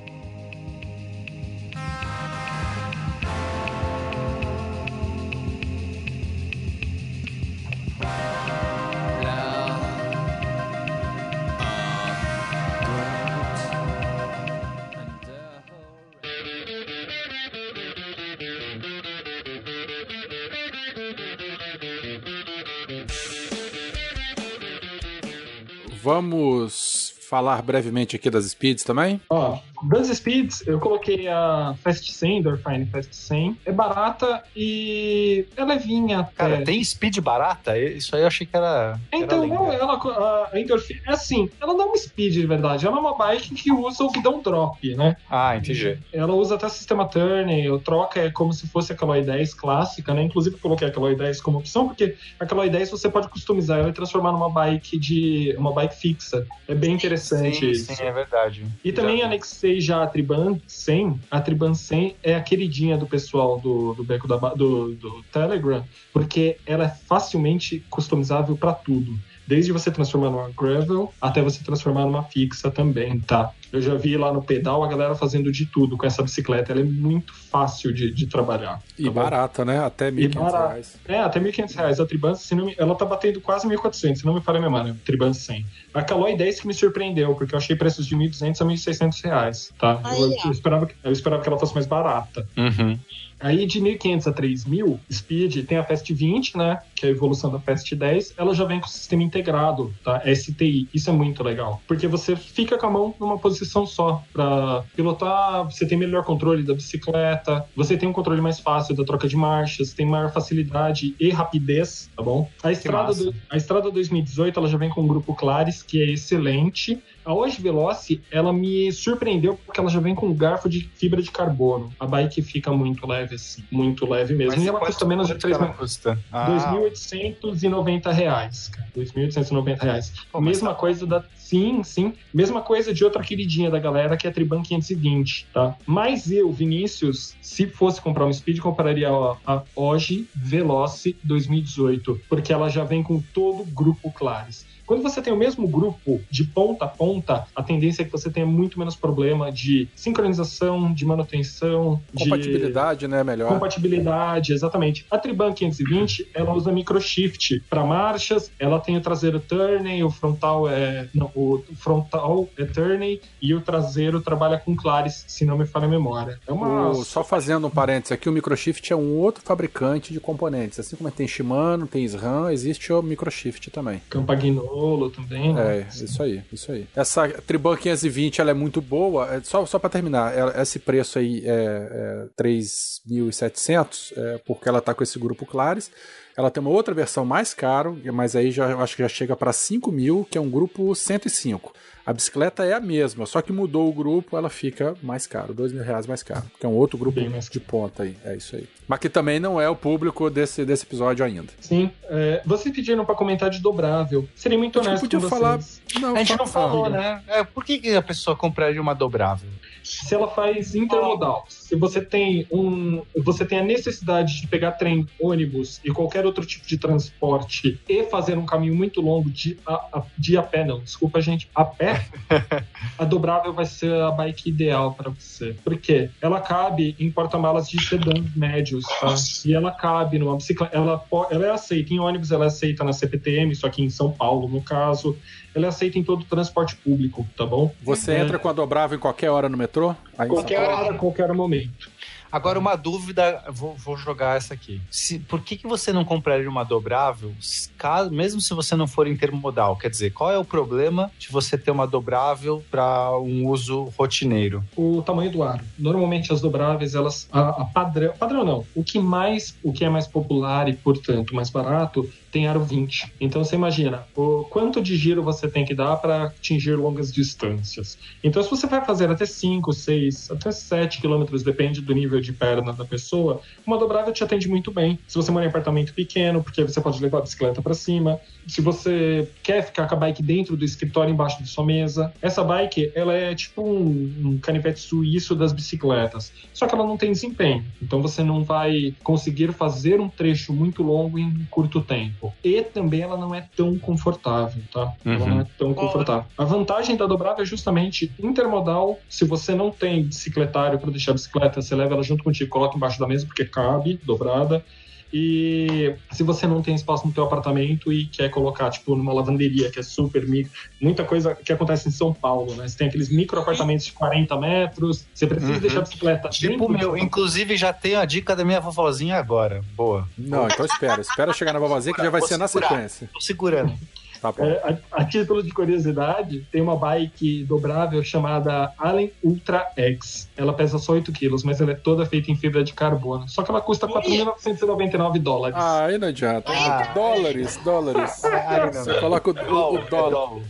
Falar brevemente aqui das speeds também?
Ó, das speeds, eu coloquei a Fast 100, Dorfine Fast 100. É barata e é levinha até.
Cara, tem speed barata? Isso aí eu achei que era.
Então,
era
não, ela, a Endorphin, é assim, ela não é uma speed de verdade, ela é uma bike que usa o guidão drop, né?
Ah, entendi.
Ela usa até o sistema turning, o troca é como se fosse a Caloi 10 clássica, né? Inclusive eu coloquei a Caloi 10 como opção, porque a Caloi 10 você pode customizar ela e transformar numa bike de. uma bike fixa. É bem interessante
sim,
isso.
Sim, é verdade.
E também
Já-
anexei já a Triban 100. A Triban 100 é a queridinha do pessoal do, do Beco da, do, do Telegram, porque ela é facilmente customizável para tudo. Desde você transformar numa gravel até você transformar numa fixa também, tá? Eu já vi lá no pedal a galera fazendo de tudo com essa bicicleta. Ela é muito fácil de, de trabalhar.
E
tá bom?
barata, né? Até
E
1.500
barata.
reais.
É, até 1.500 reais. A Triban, se não me- ela tá batendo quase 1.400, se não me falha a memória. Triban 100. A Caloi 10 que me surpreendeu, porque eu achei preços de 1.200 a 1.600 reais, tá?
Aí,
Eu, eu esperava, que- eu esperava que ela fosse mais barata.
Uhum.
Aí de 1.500 a 3.000, Speed tem a Fast 20, né? Que é a evolução da Fast 10. Ela já vem com o sistema integrado, tá? STI. Isso é muito legal. Porque você fica com a mão numa posição só pra pilotar. Você tem melhor controle da bicicleta. Você tem um controle mais fácil da troca de marchas. Tem maior facilidade e rapidez, tá bom? A estrada, do- a estrada 2018, ela já vem com o grupo Claris, que é excelente. A hoje Veloce, ela me surpreendeu porque ela já vem com um garfo de fibra de carbono. A bike fica muito leve, assim, muito leve mesmo. e ela custa menos de
quanto
3
que
mil.
custa? Ah,
2.890 reais, cara. 2.890 reais.
Pô, mas
Mesma
tá-
coisa da. Sim, sim. Mesma coisa de outra queridinha da galera, que é a Triban 520, tá? Mas eu, Vinícius, se fosse comprar uma Speed, compraria a, a Oji Veloce 2018, porque ela já vem com todo o grupo Claris. Quando você tem o mesmo grupo de ponta a ponta, a tendência é que você tenha muito menos problema de sincronização, de manutenção, de
Compatibilidade, né? Melhor.
Compatibilidade, exatamente. A Triban 520, ela usa microshift para marchas, ela tem o traseiro turning, o frontal é, não, o frontal é turning e o traseiro trabalha com Claris, se não me falha a memória. É uma
O- só fazendo um parênteses aqui, o Microshift é um outro fabricante de componentes. Assim como tem Shimano, tem SRAM, existe o Microshift também.
Campagnolo também, né?
É, isso aí, isso aí. Essa Triban 520, ela é muito boa. É, Só, só para terminar, ela- esse preço aí é, é 3.700, é, porque ela tá com esse grupo Claris. Ela tem uma outra versão mais caro, mas aí já, eu acho que já chega para 5 mil, que é um grupo 105. A bicicleta é a mesma, só que mudou o grupo, ela fica mais caro, dois mil reais mais caro. Que é um outro grupo
Bem mais
de ponta aí, é isso aí. Mas que também não é o público desse, desse episódio ainda.
Sim. É, vocês pediram para comentar de dobrável. Serei muito honesto
podia
com
falar-
vocês.
Não,
A gente não falou, né? É, por que, que a pessoa compraria uma dobrável?
Se ela faz intermodal, se você tem um, você tem a necessidade de pegar trem, ônibus e qualquer outro tipo de transporte e fazer um caminho muito longo de a, a- de a pé, não, desculpa gente, a pé, a dobrável vai ser a bike ideal para você. Por quê? Ela cabe em porta-malas de sedãs médios, tá? E ela cabe numa bicicleta, ela, ela é aceita em ônibus, ela é aceita na CPTM, isso aqui em São Paulo, no caso, ela é aceita em todo o transporte público, tá bom?
Você
É.
entra com a dobrável em qualquer hora no metrô? Aí
Qualquer
Paulo.
hora, qualquer momento.
Agora, uma dúvida, vou, vou jogar essa aqui. Se, por que, que você não compraria uma dobrável, caso, mesmo se você não for intermodal? Quer dizer, qual é o problema de você ter uma dobrável para um uso rotineiro?
O tamanho do aro. Normalmente as dobráveis, elas. A, a padrão. Padrão não. O que mais. O que é mais popular e, portanto, mais barato tem aro 20. Então você imagina o quanto de giro você tem que dar para atingir longas distâncias. Então, se você vai fazer até 5, 6, até 7 quilômetros, depende do nível de perna da pessoa, uma dobrável te atende muito bem. Se você mora em apartamento pequeno, porque você pode levar a bicicleta para cima. Se você quer ficar com a bike dentro do escritório, embaixo de sua mesa. Essa bike, ela é tipo um, um canivete suíço das bicicletas. Só que ela não tem desempenho. Então você não vai conseguir fazer um trecho muito longo em curto tempo. E também ela não é tão confortável, tá? Uhum. Ela não é tão confortável. A vantagem da dobrável é justamente intermodal. Se você não tem bicicletário para deixar a bicicleta, você leva ela junto contigo, coloca embaixo da mesa, porque cabe, dobrada. E se você não tem espaço no teu apartamento e quer colocar, tipo, numa lavanderia que é super micro, muita coisa que acontece em São Paulo, né? Você tem aqueles micro apartamentos de 40 metros, você precisa uhum. deixar a bicicleta
Tipo meu, inclusive já tenho a dica da minha vovozinha agora. Boa.
Não, então espera, espera chegar na vovozinha que já vai ser na sequência.
Tô segurando.
Tá é, a, a, título de curiosidade, tem uma bike dobrável chamada Allen Ultra X. Ela pesa só 8 quilos, mas ela é toda feita em fibra de carbono. Só que ela custa 4.999 dólares.
Ah, aí não adianta. Ah, dólares, dólares. Ah, você coloca o, o, o dólar.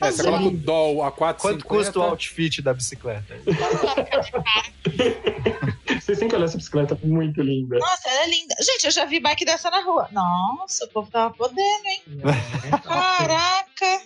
É, você coloca o doll a 4,50.
Quanto custa o outfit da bicicleta?
Vocês têm que olhar essa bicicleta muito linda.
Nossa, ela é linda. Gente, eu já vi bike dessa na rua. Nossa, o povo tava podendo, hein? Caraca!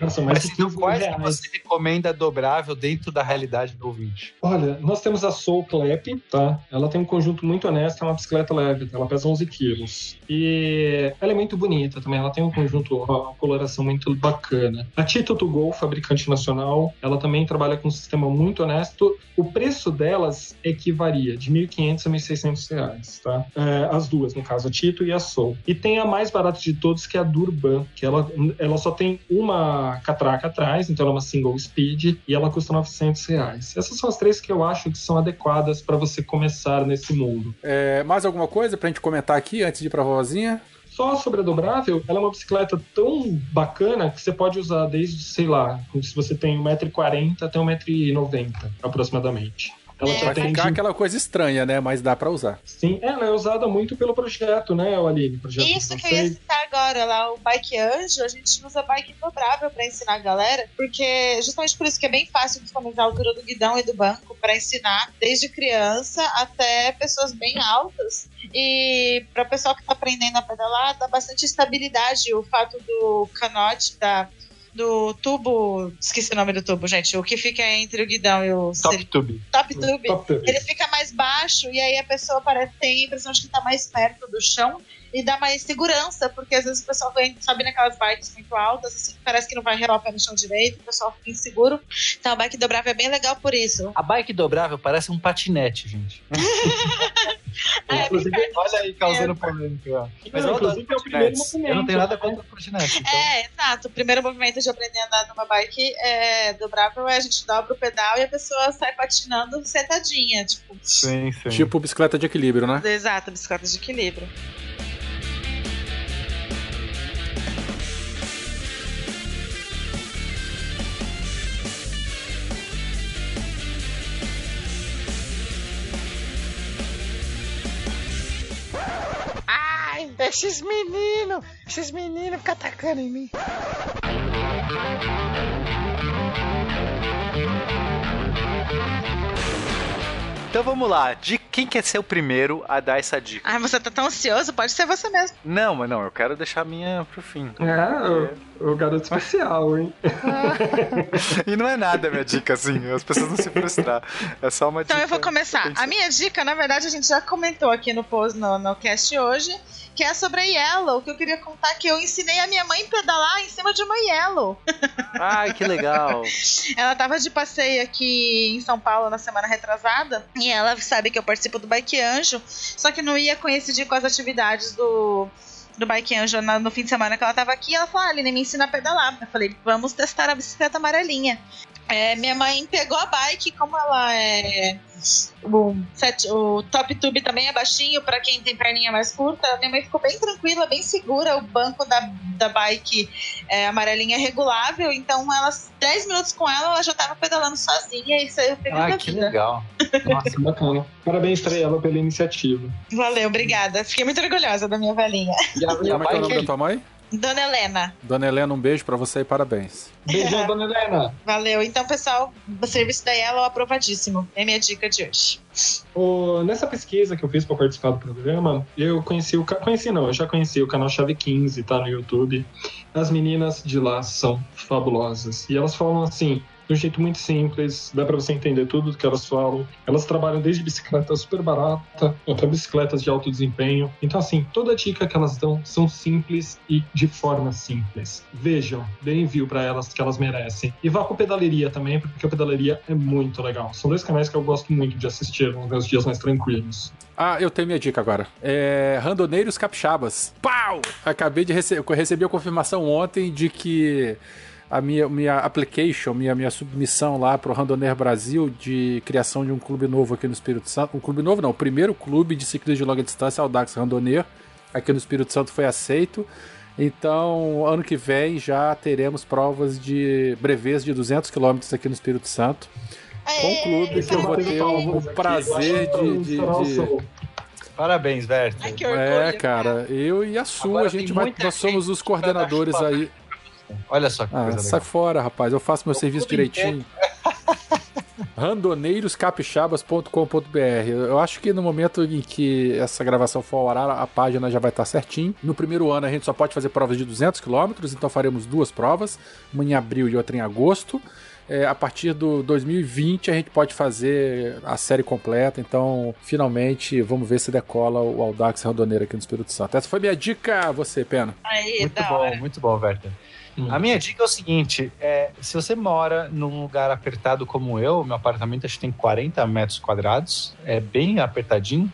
Nossa, mas, mas então, quais que você recomenda dobrável dentro da realidade do ouvinte?
Olha, nós temos a Soul Clap, tá? Ela tem um conjunto muito honesto, é uma bicicleta leve, ela pesa 11 quilos. E ela é muito bonita também, ela tem um conjunto, uma coloração muito bacana. A Tito to Go, fabricante nacional, ela também trabalha com um sistema muito honesto. O preço delas é que varia de 1.500 a 1.600 reais, tá? É, as duas, no caso, a Tito e a Soul. E tem a mais barata de todos, que é a Durban, que ela, ela só tem uma catraca atrás, então ela é uma single speed, e ela custa 900 reais. Essas são as três que eu acho que são adequadas para você começar nesse mundo.
É, mais alguma coisa pra gente comentar aqui antes de ir pra vozinha?
Só sobre a dobrável, ela é uma bicicleta tão bacana que você pode usar desde, sei lá, se você tem 1,40m até 1,90m aproximadamente.
Ela é. Vai ficar aquela coisa estranha, né? Mas dá para usar.
Sim, ela é usada muito pelo projeto, né, Aline? Projeto
Isso que eu ia citar agora, lá o Bike Anjo, a gente usa bike dobrável para ensinar a galera, porque justamente por isso que é bem fácil de a altura do guidão e do banco para ensinar desde criança até pessoas bem altas. E para o pessoal que está aprendendo a pedalar, dá bastante estabilidade o fato do canote da do tubo. Esqueci o nome do tubo, gente. O que fica entre o guidão e o.
Top tube.
Top tube. Top tube. Ele fica mais baixo e aí a pessoa parece ter a impressão de que tá mais perto do chão e dá mais segurança, porque às vezes o pessoal vem, sobe naquelas bikes muito altas, assim, parece que não vai relar o pé no chão direito, o pessoal fica inseguro. Então a bike dobrável é bem legal por isso.
A bike dobrável parece um patinete, gente.
é,
olha aí, causando polêmica. Mas não, eu inclusive é o primeiro movimento. Eu não tenho nada contra o patinete. Então.
É, exato. O primeiro movimento de aprender a andar numa bike é, dobrável é a gente dobra o pedal e a pessoa sai patinando sentadinha, tipo.
Sim, sim.
Tipo bicicleta de equilíbrio, né?
Exato, bicicleta de equilíbrio.
Esses meninos, esses meninos ficam atacando em mim.
Então vamos lá, de quem quer ser o primeiro a dar essa dica?
Ah, você tá tão ansioso? Pode ser você mesmo.
Não, mas não, eu quero deixar a minha pro fim.
É, o, o garoto especial, hein?
e não é nada a minha dica, assim, as pessoas não se frustrar. É só uma
então
dica.
Então eu vou começar. A minha dica, na verdade, a gente já comentou aqui no post no, no cast hoje que é sobre a Yellow, que eu queria contar que eu ensinei a minha mãe a pedalar em cima de uma Yellow.
Ai, que legal.
ela tava de passeio aqui em São Paulo na semana retrasada, e ela sabe que eu participo do Bike Anjo, só que não ia coincidir com as atividades do do Bike Angel na- no fim de semana que ela tava aqui. Ela falou: ah, Aline, me ensina a pedalar. Eu falei: vamos testar a bicicleta amarelinha. É, minha mãe pegou a bike, como ela é. O, set- o top tube também é baixinho pra quem tem perninha mais curta. Minha mãe ficou bem tranquila, bem segura. O banco da, da bike é, amarelinha é regulável. Então, elas 10 minutos com ela, ela já tava pedalando sozinha e saiu feliz da
Ah, que
vida.
legal.
Nossa, bacana. Parabéns pra ela pela iniciativa.
Valeu, obrigada. Fiquei muito orgulhosa da minha velhinha.
E a, e a
Como é que é o nome da tua mãe?
Dona Helena.
Dona Helena, um beijo pra você e parabéns.
Beijão, dona Helena.
Valeu. Então, pessoal, o serviço da Yellow é aprovadíssimo. É minha dica de hoje.
Ô, nessa pesquisa que eu fiz para participar do programa, eu conheci o. Conheci não, eu já conheci o canal Chave 15, tá no YouTube. As meninas de lá são fabulosas. E elas falam assim. De um jeito muito simples, dá para você entender tudo que elas falam. Elas trabalham desde bicicleta super barata até bicicletas de alto desempenho. Então, assim, toda dica que elas dão são simples e de forma simples. Vejam, deem view para elas que elas merecem. E vá com pedaleria também, porque a pedaleria é muito legal. São dois canais que eu gosto muito de assistir nos meus dias mais tranquilos.
Ah, eu tenho minha dica agora. É. Randoneiros Capixabas. Pau! Acabei de receber. Recebi a confirmação ontem de que a minha, minha application, minha, minha submissão lá pro Randoneiro Brasil de criação de um clube novo aqui no Espírito Santo. Um clube novo não, o primeiro clube de ciclismo de longa distância, Audax Randoneiro, aqui no Espírito Santo foi aceito. Então, ano que vem já teremos provas de brevês de 200 km aqui no Espírito Santo. Com o clube que eu vou ter o prazer de- de- de,
Parabéns.
Ai, orgulho.
É, cara, eu e a Su,
Agora
a gente vai, nós somos os coordenadores aí.
Olha só que
Ah,
coisa
sai
legal.
fora, rapaz, eu faço meu serviço
clube
direitinho. randoneiroscapixabas.com.br Eu acho que no momento em que essa gravação for ao ar, a página já vai estar certinho. No primeiro ano a gente só pode fazer provas de 200 km, então faremos duas provas, uma em abril e outra em agosto. É, a partir do 2020 a gente pode fazer a série completa, então finalmente vamos ver se decola o Audax Randoneiro aqui no Espírito Santo. Essa foi minha dica, você, Pena.
Aí,
Muito bom,
hora.
muito bom, Berta. A minha dica é o seguinte: é, se você mora num lugar apertado como eu, meu apartamento acho que tem 40 metros quadrados, é bem apertadinho,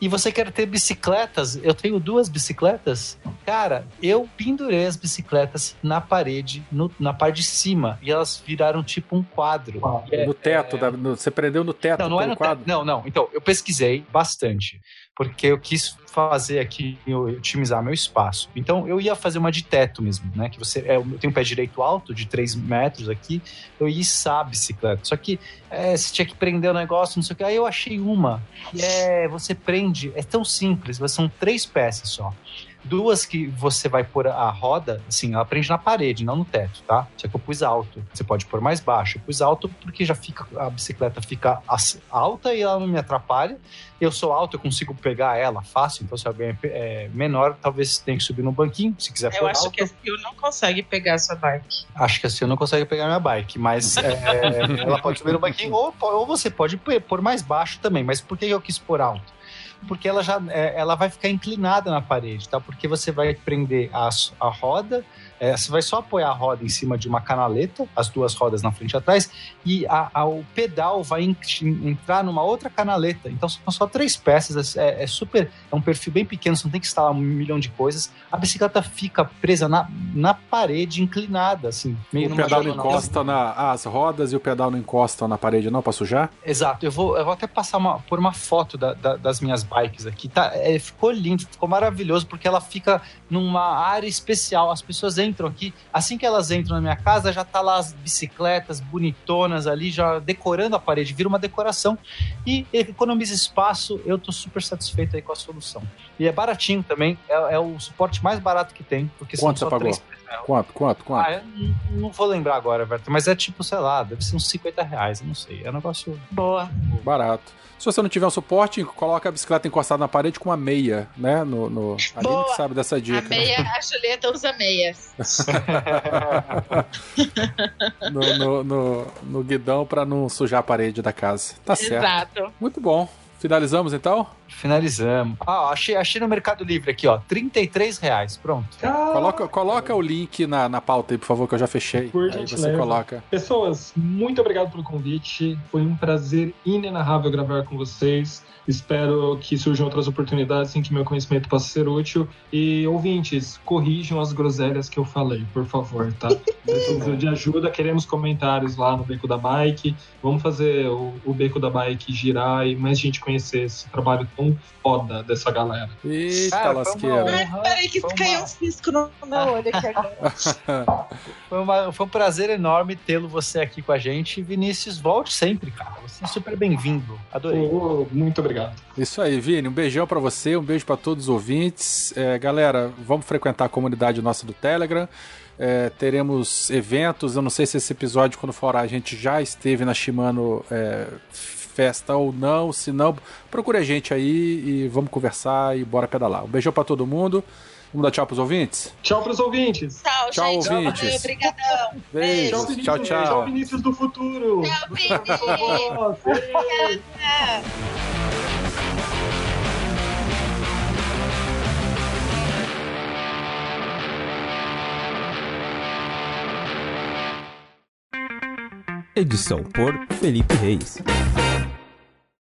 e você quer ter bicicletas, eu tenho duas bicicletas, cara, eu pendurei as bicicletas na parede, no- na parte de cima, e elas viraram tipo um quadro. E é-
no teto, da- no- você prendeu no teto
não, não é
pelo
no
quadro?
teto. Não, não. Então, eu pesquisei bastante, porque eu quis fazer aqui, otimizar meu espaço. Então, eu ia fazer uma de teto mesmo, né? Que você, é, eu tenho um pé direito alto, de 3 metros aqui, eu ia içar a bicicleta. Só que é, você tinha que prender o negócio, não sei o que. Aí eu achei uma, e é, você prende, é tão simples, são três peças só. Duas que você vai pôr a roda, assim, ela prende na parede, não no teto, tá? Só que eu pus alto. Você pode pôr mais baixo. Eu pus alto porque já fica a bicicleta fica alta e ela não me atrapalha. Eu sou alto, eu consigo pegar ela fácil. Então, se alguém é menor, talvez tenha que subir no banquinho. Se quiser
Eu
pôr
acho
alto,
que a Sil não consegue pegar sua bike.
acho que assim eu não consigo pegar minha bike, mas é, ela pode subir no banquinho ou, ou você pode pôr mais baixo também. Mas por que eu quis pôr alto? Porque ela já é, ela vai ficar inclinada na parede, tá? Porque você vai prender a, a roda, é, você vai só apoiar a roda em cima de uma canaleta, as duas rodas na frente e atrás, e a- a- o pedal vai en- entrar numa outra canaleta. Então são só três peças, é, é super, é um perfil bem pequeno, você não tem que instalar um milhão de coisas. A bicicleta fica presa na, na parede, inclinada, assim, meio
O pedal não encosta na. As rodas e o pedal não encostam na parede, não, pra sujar?
Exato, eu vou, eu vou até passar uma, por uma foto da- da- das minhas bikes aqui. Tá, é, ficou lindo, ficou maravilhoso, porque ela fica numa área especial. As pessoas entram aqui, assim que elas entram na minha casa, já tá lá as bicicletas bonitonas ali, já decorando a parede, vira uma decoração e economiza espaço. Eu tô super satisfeito aí com a solução. E é baratinho também, é, é o suporte mais barato que tem, porque
Quanto
são
você pagou?
três
Quanto, quanto, quanto?
ah, eu não, não vou lembrar agora, Berto, mas é tipo, sei lá, deve ser uns 50 reais, eu não sei. É um negócio.
Boa.
Barato. Se você não tiver um suporte, coloca a bicicleta encostada na parede com uma meia, né? No, no... A Aline que sabe dessa
A
dica.
meia, a Julieta usa meias.
no, no, no, no guidão pra não sujar a parede da casa. Tá certo.
Exato.
Muito bom. Finalizamos então?
Finalizamos. Ah, achei, achei no Mercado Livre aqui, ó. 33 reais. Pronto.
Coloca, coloca o link na, na pauta aí, por favor, que eu já fechei.
Por
aí você
gentileza.
coloca.
Pessoas, muito obrigado pelo convite. Foi um prazer inenarrável gravar com vocês. Espero que surjam outras oportunidades em que meu conhecimento possa ser útil. E ouvintes, corrijam as groselhas que eu falei, por favor, tá? Preciso de ajuda, queremos comentários lá no Beco da Bike. Vamos fazer o, o Beco da Bike girar e mais gente conhecer esse trabalho tão foda dessa galera.
Eita
Cara, foi
lasqueira.
Ai, peraí, que
uma-
caiu um cisco no meu olho aqui agora.
Foi, uma- foi um prazer enorme tê-lo você aqui com a gente. Vinícius, volte sempre, cara. Você é super bem-vindo. Adorei.
Oh, muito obrigado.
Isso aí, Vini. Um beijão pra você, um beijo pra todos os ouvintes. É, galera, vamos frequentar a comunidade nossa do Telegram. É, teremos eventos. Eu não sei se esse episódio, quando for a gente já esteve na Shimano é, Festa ou não. Se não, procure a gente aí e vamos conversar e bora pedalar. Um beijão pra todo mundo. Vamos dar tchau pros ouvintes?
Tchau pros ouvintes.
Tchau,
Tchau,
gente.
ouvintes.
Obrigadão.
Beijos.
Vinícius.
Tchau,
Tchau,
tchau.
Vinícius do futuro.
Tchau.
Nossa.
Edição por Felipe Reis.